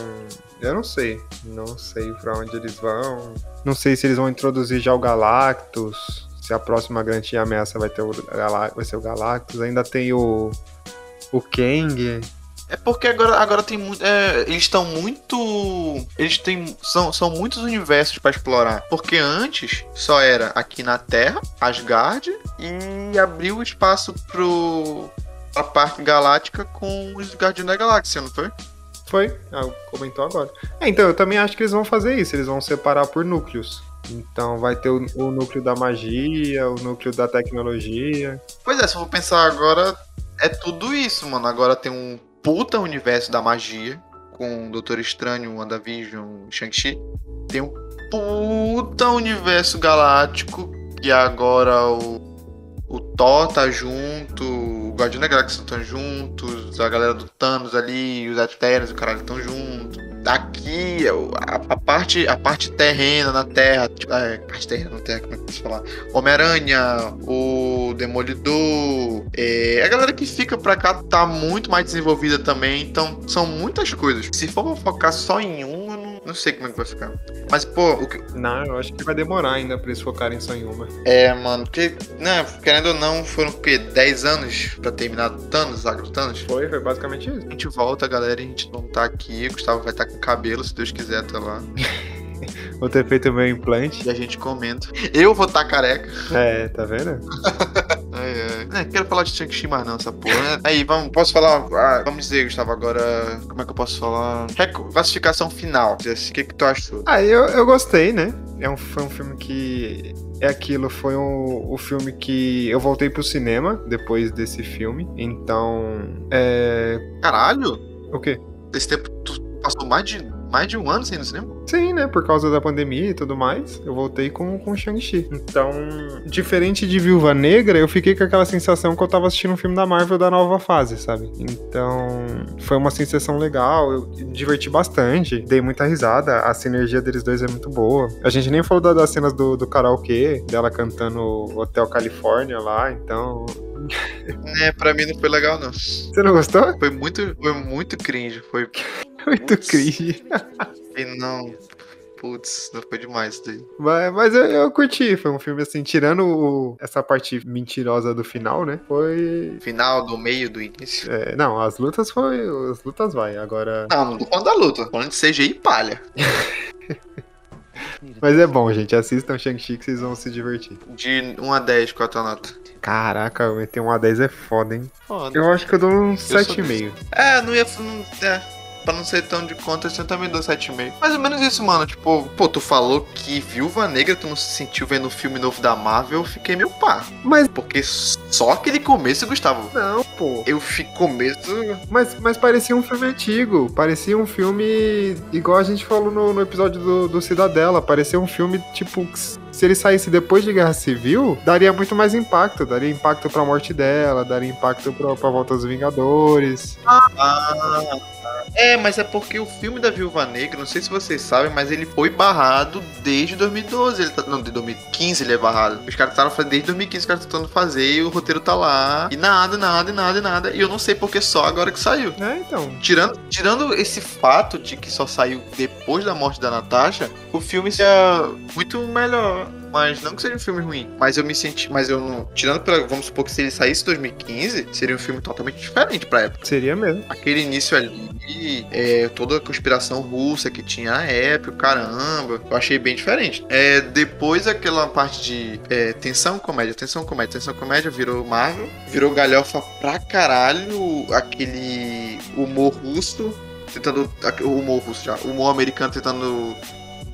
Eu não sei. Não sei pra onde eles vão. Não sei se eles vão introduzir já o Galactus. Se a próxima grande ameaça vai, ter o vai ser o Galactus. Ainda tem o. O Kang. É porque agora, agora tem muito. É, eles estão muito. Eles têm. São, são muitos universos para explorar. Porque antes só era aqui na Terra, Asgard, e abriu espaço pro. a parte galáctica com os Guardiões da Galáxia, não foi? Foi, ah, comentou agora. É, então eu também acho que eles vão fazer isso, eles vão separar por núcleos. Então vai ter o, o, núcleo da magia, o núcleo da tecnologia. Pois é, se eu for pensar agora, é tudo isso, mano. Agora tem um puta universo da magia, com Doutor Estranho, WandaVision, Shang-Chi. Tem um puta universo galáctico, que agora o, o Thor tá junto, o Guardião da Galáxia estão juntos, a galera do Thanos ali, os Eternos, o caralho estão juntos aqui a, a, parte a parte terrena na Terra, tipo, é, parte terrena na Terra, como é que posso falar? Homem-Aranha, o Demolidor, é, a galera que fica pra cá tá muito mais desenvolvida também, então são muitas coisas. Se for focar só em um, não, sei como é que vai ficar. Mas, pô, o que... Não, eu acho que vai demorar ainda pra eles focarem só em uma. É, mano, porque, né, querendo ou não, foram o quê? 10 anos pra terminar Thanos, Agro Thanos? Foi, foi basicamente isso. A gente volta, galera, a gente não tá aqui, o Gustavo vai estar tá com cabelo, se Deus quiser, até lá. vou ter feito meu implante. E a gente comenta. Eu vou estar tá careca. É, tá vendo? é, quero falar de Shang-Chi mais não, essa porra. Né? Aí, vamos, posso falar? Ah, vamos dizer, Gustavo, agora. Como é que eu posso falar? Classificação final. O que, que tu achou? Ah, eu, eu gostei, né? É um, foi um filme que é aquilo, foi um, o filme que eu voltei pro cinema depois desse filme. Então. É. Caralho! O quê? Desse tempo tu passou mais de mais de um ano sem ir no cinema? Sim, né? Por causa da pandemia e tudo mais, eu voltei com, com Shang-Chi. Então, diferente de Viúva Negra, eu fiquei com aquela sensação que eu tava assistindo um filme da Marvel da nova fase, sabe? Então, foi uma sensação legal, eu me diverti bastante, dei muita risada, a sinergia deles dois é muito boa. A gente nem falou das cenas do, do karaokê, dela cantando Hotel Califórnia lá, então É, pra mim não foi legal, não. Você não gostou? Foi muito, foi muito cringe. Foi muito cringe. Não. Putz, não foi demais isso daí. Mas, mas eu, eu, curti, foi um filme assim, tirando o, essa parte mentirosa do final, né? Foi. Final, do meio, do início. É, não, as lutas foi. As lutas vai, agora. Não, não tô falando da luta, falando de CGI e palha. Mas é bom, gente. Assistam Shang-Chi que vocês vão se divertir. De 1 a 10, qual a tua nota? Caraca, meter um A10 é foda, hein? Foda. Eu acho que eu dou um Eu sou 7,5. É, não ia. Não, é, pra não ser tão de conta, assim, eu também dou 7,5. Mais ou menos isso, mano. Tipo, pô, tu falou que Viúva Negra tu não se sentiu vendo o filme novo da Marvel, eu fiquei meio pá. Mas Porque só aquele começo, Gustavo. não, pô. Eu fico começo. Mas, mas parecia um filme antigo. Parecia um filme igual a gente falou no, no episódio do, do Cidadela. Parecia um filme, tipo, se ele saísse depois de Guerra Civil, daria muito mais impacto. Daria impacto pra morte dela, daria impacto pra, pra volta dos Vingadores. Ah, é, mas é porque o filme da Viúva Negra, não sei se vocês sabem, mas ele foi barrado desde 2012. Ele tá, não, de 2015 ele é barrado. Os caras estavam fazendo desde 2015, os caras tentando fazer e o roteiro tá lá. E nada, nada, nada, nada. E eu não sei porque só agora que saiu. É, então. Tirando, tirando esse fato de que só saiu depois da morte da Natasha, o filme seria muito melhor. Mas não que seja um filme ruim. Mas eu me senti. Mas eu não. Tirando pra. Vamos supor que se ele saísse em 2015, seria um filme totalmente diferente pra época. Seria mesmo. Aquele início ali, é, toda a conspiração russa que tinha na época, caramba, eu achei bem diferente. É, depois aquela parte de é, tensão, comédia, tensão, comédia, tensão, comédia, virou Marvel, virou galhofa pra caralho, aquele humor russo, tentando. O humor russo já, o humor americano tentando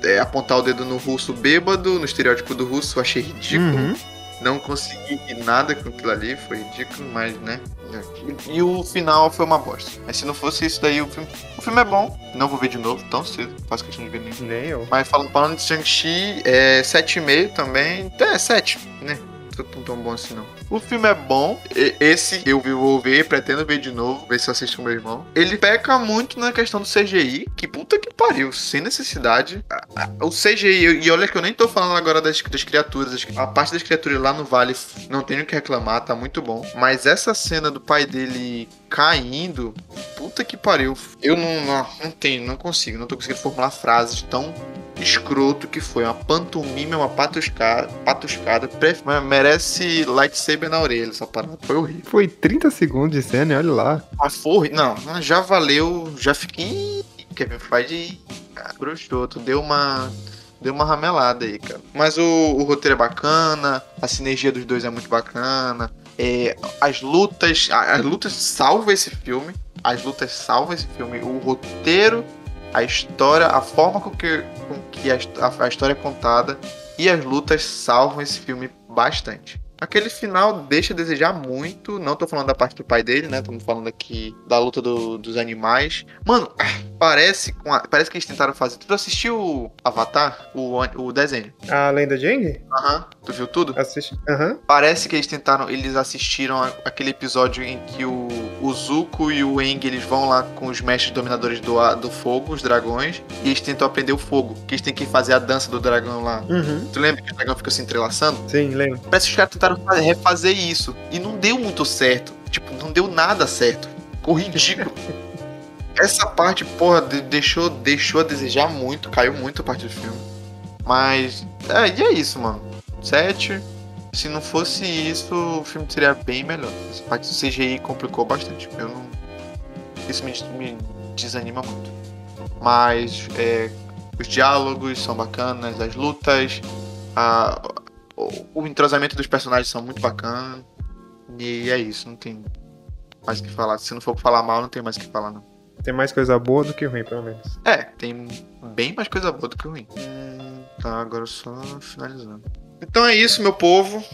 é, apontar o dedo no russo bêbado, no estereótipo do russo, eu achei ridículo. Uhum. Não consegui nada com aquilo ali, foi ridículo, mas né. E, e o final foi uma bosta. Mas se não fosse isso daí, o filme. O filme é bom. Não vou ver de novo tão cedo. Faço questão de ver nem. Nem eu. Mas falando, falando de Shang-Chi, é 7,5 também. É, 7, né? Tão, tão bom assim não. O filme é bom. Esse eu vou ver, pretendo ver de novo, ver se eu assisto com meu irmão. Ele peca muito na questão do CGI, que puta que pariu, sem necessidade. O CGI, e olha que eu nem tô falando agora das, das criaturas. as- A parte das criaturas lá no vale não tenho o que reclamar, tá muito bom. Mas essa cena do pai dele caindo, puta que pariu. Eu não, não, não tenho, não consigo, não tô conseguindo formular frases tão escroto que foi. Uma pantomima, uma patuscada, patuscada merece lightsaber na orelha. Essa parada foi horrível. Foi 30 segundos de cena, olha lá. Mas foi horrível. Não, já valeu. Já fiquei. Kevin Feige ah, broxoto. Deu uma. Deu uma ramelada aí, cara. Mas o, o roteiro é bacana, a sinergia dos dois é muito bacana. É, as lutas. a- As lutas salvam esse filme. As lutas salvam esse filme. O roteiro, a história, a forma com que, com que a, a- a história é contada e as lutas salvam esse filme bastante. Aquele final deixa a desejar muito. Não tô falando da parte do pai dele, né? Estamos falando aqui da luta do- dos animais. Mano, parece, com a- parece que eles tentaram fazer. Tu assistiu Avatar? O, o desenho? A lenda de Aang? Aham. Tu viu tudo? Assiste. Aham. Parece que eles tentaram, eles assistiram a- aquele episódio em que o, o Zuko e o Aang eles vão lá com os mestres dominadores do, do fogo, os dragões, e eles tentam aprender o fogo, que eles têm que fazer a dança do dragão lá. Uhum. Tu lembra que o dragão fica se entrelaçando? Sim, lembro. Parece que os caras tentaram fa- refazer isso, e não deu muito certo. Tipo, não deu nada certo. Ficou ridículo. Essa parte, porra, de- deixou, deixou a desejar muito, caiu muito a parte do filme. Mas, é, e é isso, mano. Sete. Se não fosse isso, o filme seria bem melhor. Essa parte do CGI complicou bastante. Eu não. Isso me, me desanima muito. Mas é, os diálogos são bacanas, as lutas, a, o, entrosamento dos personagens são muito bacana. E é isso, não tem mais o que falar. Se não for falar mal, não tem mais o que falar, não. Tem mais coisa boa do que ruim, pelo menos. É, tem bem mais coisa boa do que ruim. Hum, tá, agora só finalizando. Então é isso, meu povo.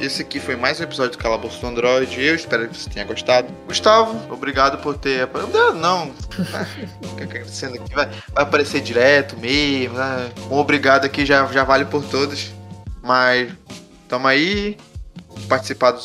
Esse aqui foi mais um episódio do Calabouço do Android. Eu espero que você tenha gostado. Gustavo, obrigado por ter. Não, não. Fica agradecendo aqui. Vai, vai aparecer direto mesmo. Né? Um obrigado aqui já, já vale por todos. Mas tamo aí. Participado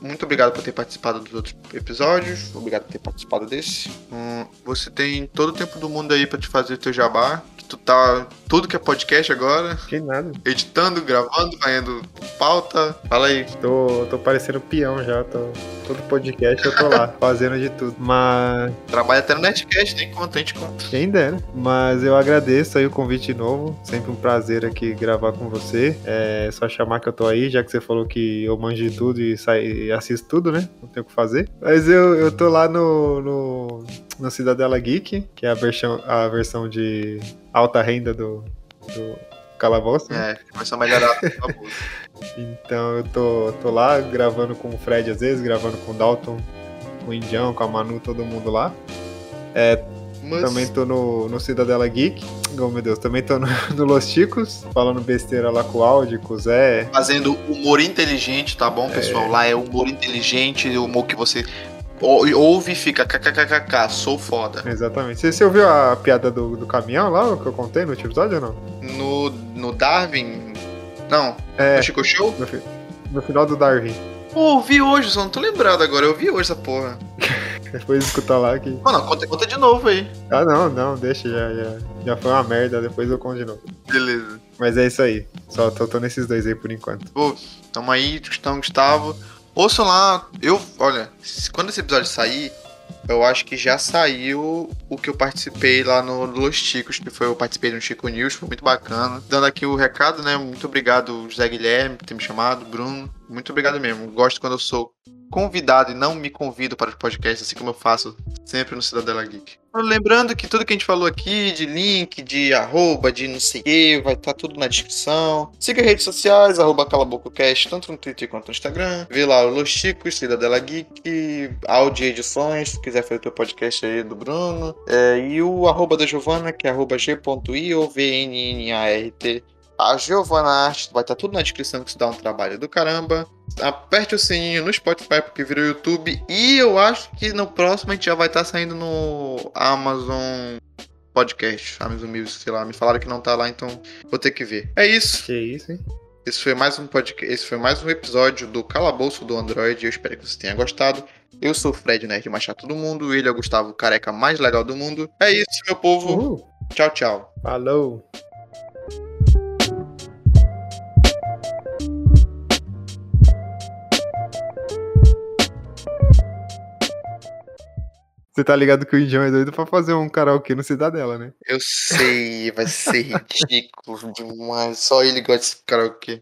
Muito obrigado por ter participado dos outros episódios. Obrigado por ter participado desse. Hum, você tem todo o tempo do mundo aí pra te fazer teu jabá. Tu tá. Tudo que é podcast agora. Que nada. Editando, gravando, fazendo pauta. Fala aí. Tô, tô parecendo peão já. Tô, todo podcast eu tô lá, fazendo de tudo. Mas Trabalha até no Netcast, nem conta, a gente conta. Quem dera. Mas eu agradeço aí o convite de novo. Sempre um prazer aqui gravar com você. É só chamar que eu tô aí, já que você falou que eu manjo de tudo e, sai, e assisto tudo, né? Não tem o que fazer. Mas eu, eu tô lá no, no, no Cidadela Geek, que é a versão, a versão de alta renda do, do Calabouço. né? É, começou a melhorar. favor. Então eu tô, tô lá gravando com o Fred às vezes, gravando com o Dalton, com o Indião, com a Manu, todo mundo lá. É, Mas... Também tô no, no Cidadela Geek. Oh meu Deus, também tô no, no Los Chicos, falando besteira lá com o Audi, com o Zé. Fazendo humor inteligente, tá bom, pessoal? Lá é humor inteligente, humor que você ou- ouve e fica kkkk, sou foda. Exatamente. Você, você ouviu a piada do, do caminhão lá, que eu contei no último episódio ou não? No, no Darwin. Não, É, no Chico Show? no, no final do Darwin. Pô, eu vi hoje, só não tô lembrado agora. Eu vi hoje essa porra. Depois escutar lá que. Mano, conta, conta de novo aí. Ah não, não, deixa, já, já, já foi uma merda, depois eu conto de novo. Beleza. Mas é isso aí. Só tô, tô nesses dois aí por enquanto. Pô, tamo aí, Gustavo, Gustavo. Ouçam lá, eu, olha, quando esse episódio sair, eu acho que já saiu o que eu participei lá no Los Chicos, que foi eu participei no Chico News, foi muito bacana. Dando aqui o recado, né? Muito obrigado, José Guilherme, por ter me chamado, Bruno. Muito obrigado mesmo. Gosto quando eu sou convidado e não me convido para os podcasts, assim como eu faço sempre no Cidadela Geek. Lembrando que tudo que a gente falou aqui, de link, de arroba, de não sei o que, vai estar tudo na descrição. Siga as redes sociais, arroba calabococast, tanto no Twitter quanto no Instagram. Vê lá o Los Chicos, Cidadela Geek, Audi Edições, se quiser fazer teu podcast aí do Bruno. É, e o arroba da Giovana, que é arroba. A Giovana Arte vai estar tudo na descrição que isso dá um trabalho do caramba. Aperte o sininho no Spotify porque virou YouTube. E eu acho que no próximo a gente já vai estar saindo no Amazon Podcast, Amazon Music, sei lá. Me falaram que não tá lá, então vou ter que ver. É isso. Que isso, hein? Esse foi mais um podcast. Esse foi mais um episódio do Calabouço do Android. Eu espero que você tenha gostado. Eu sou o Fred Nerd mais chato do mundo. Ele é o Gustavo careca mais legal do mundo. É isso, meu povo. Tchau, tchau. Falou! Você tá ligado que o Indião é doido pra fazer um karaokê no Cidadela, né? Eu sei, vai ser ridículo demais. Só ele gosta desse karaokê.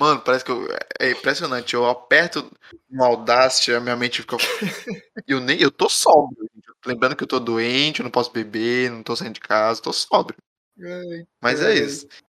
Mano, parece que eu. É impressionante. Eu aperto no Audacity, a minha mente fica. Eu nem. Eu tô sóbrio. Lembrando que eu tô doente, eu não posso beber, não tô saindo de casa, tô sóbrio. Mas é Ai. isso.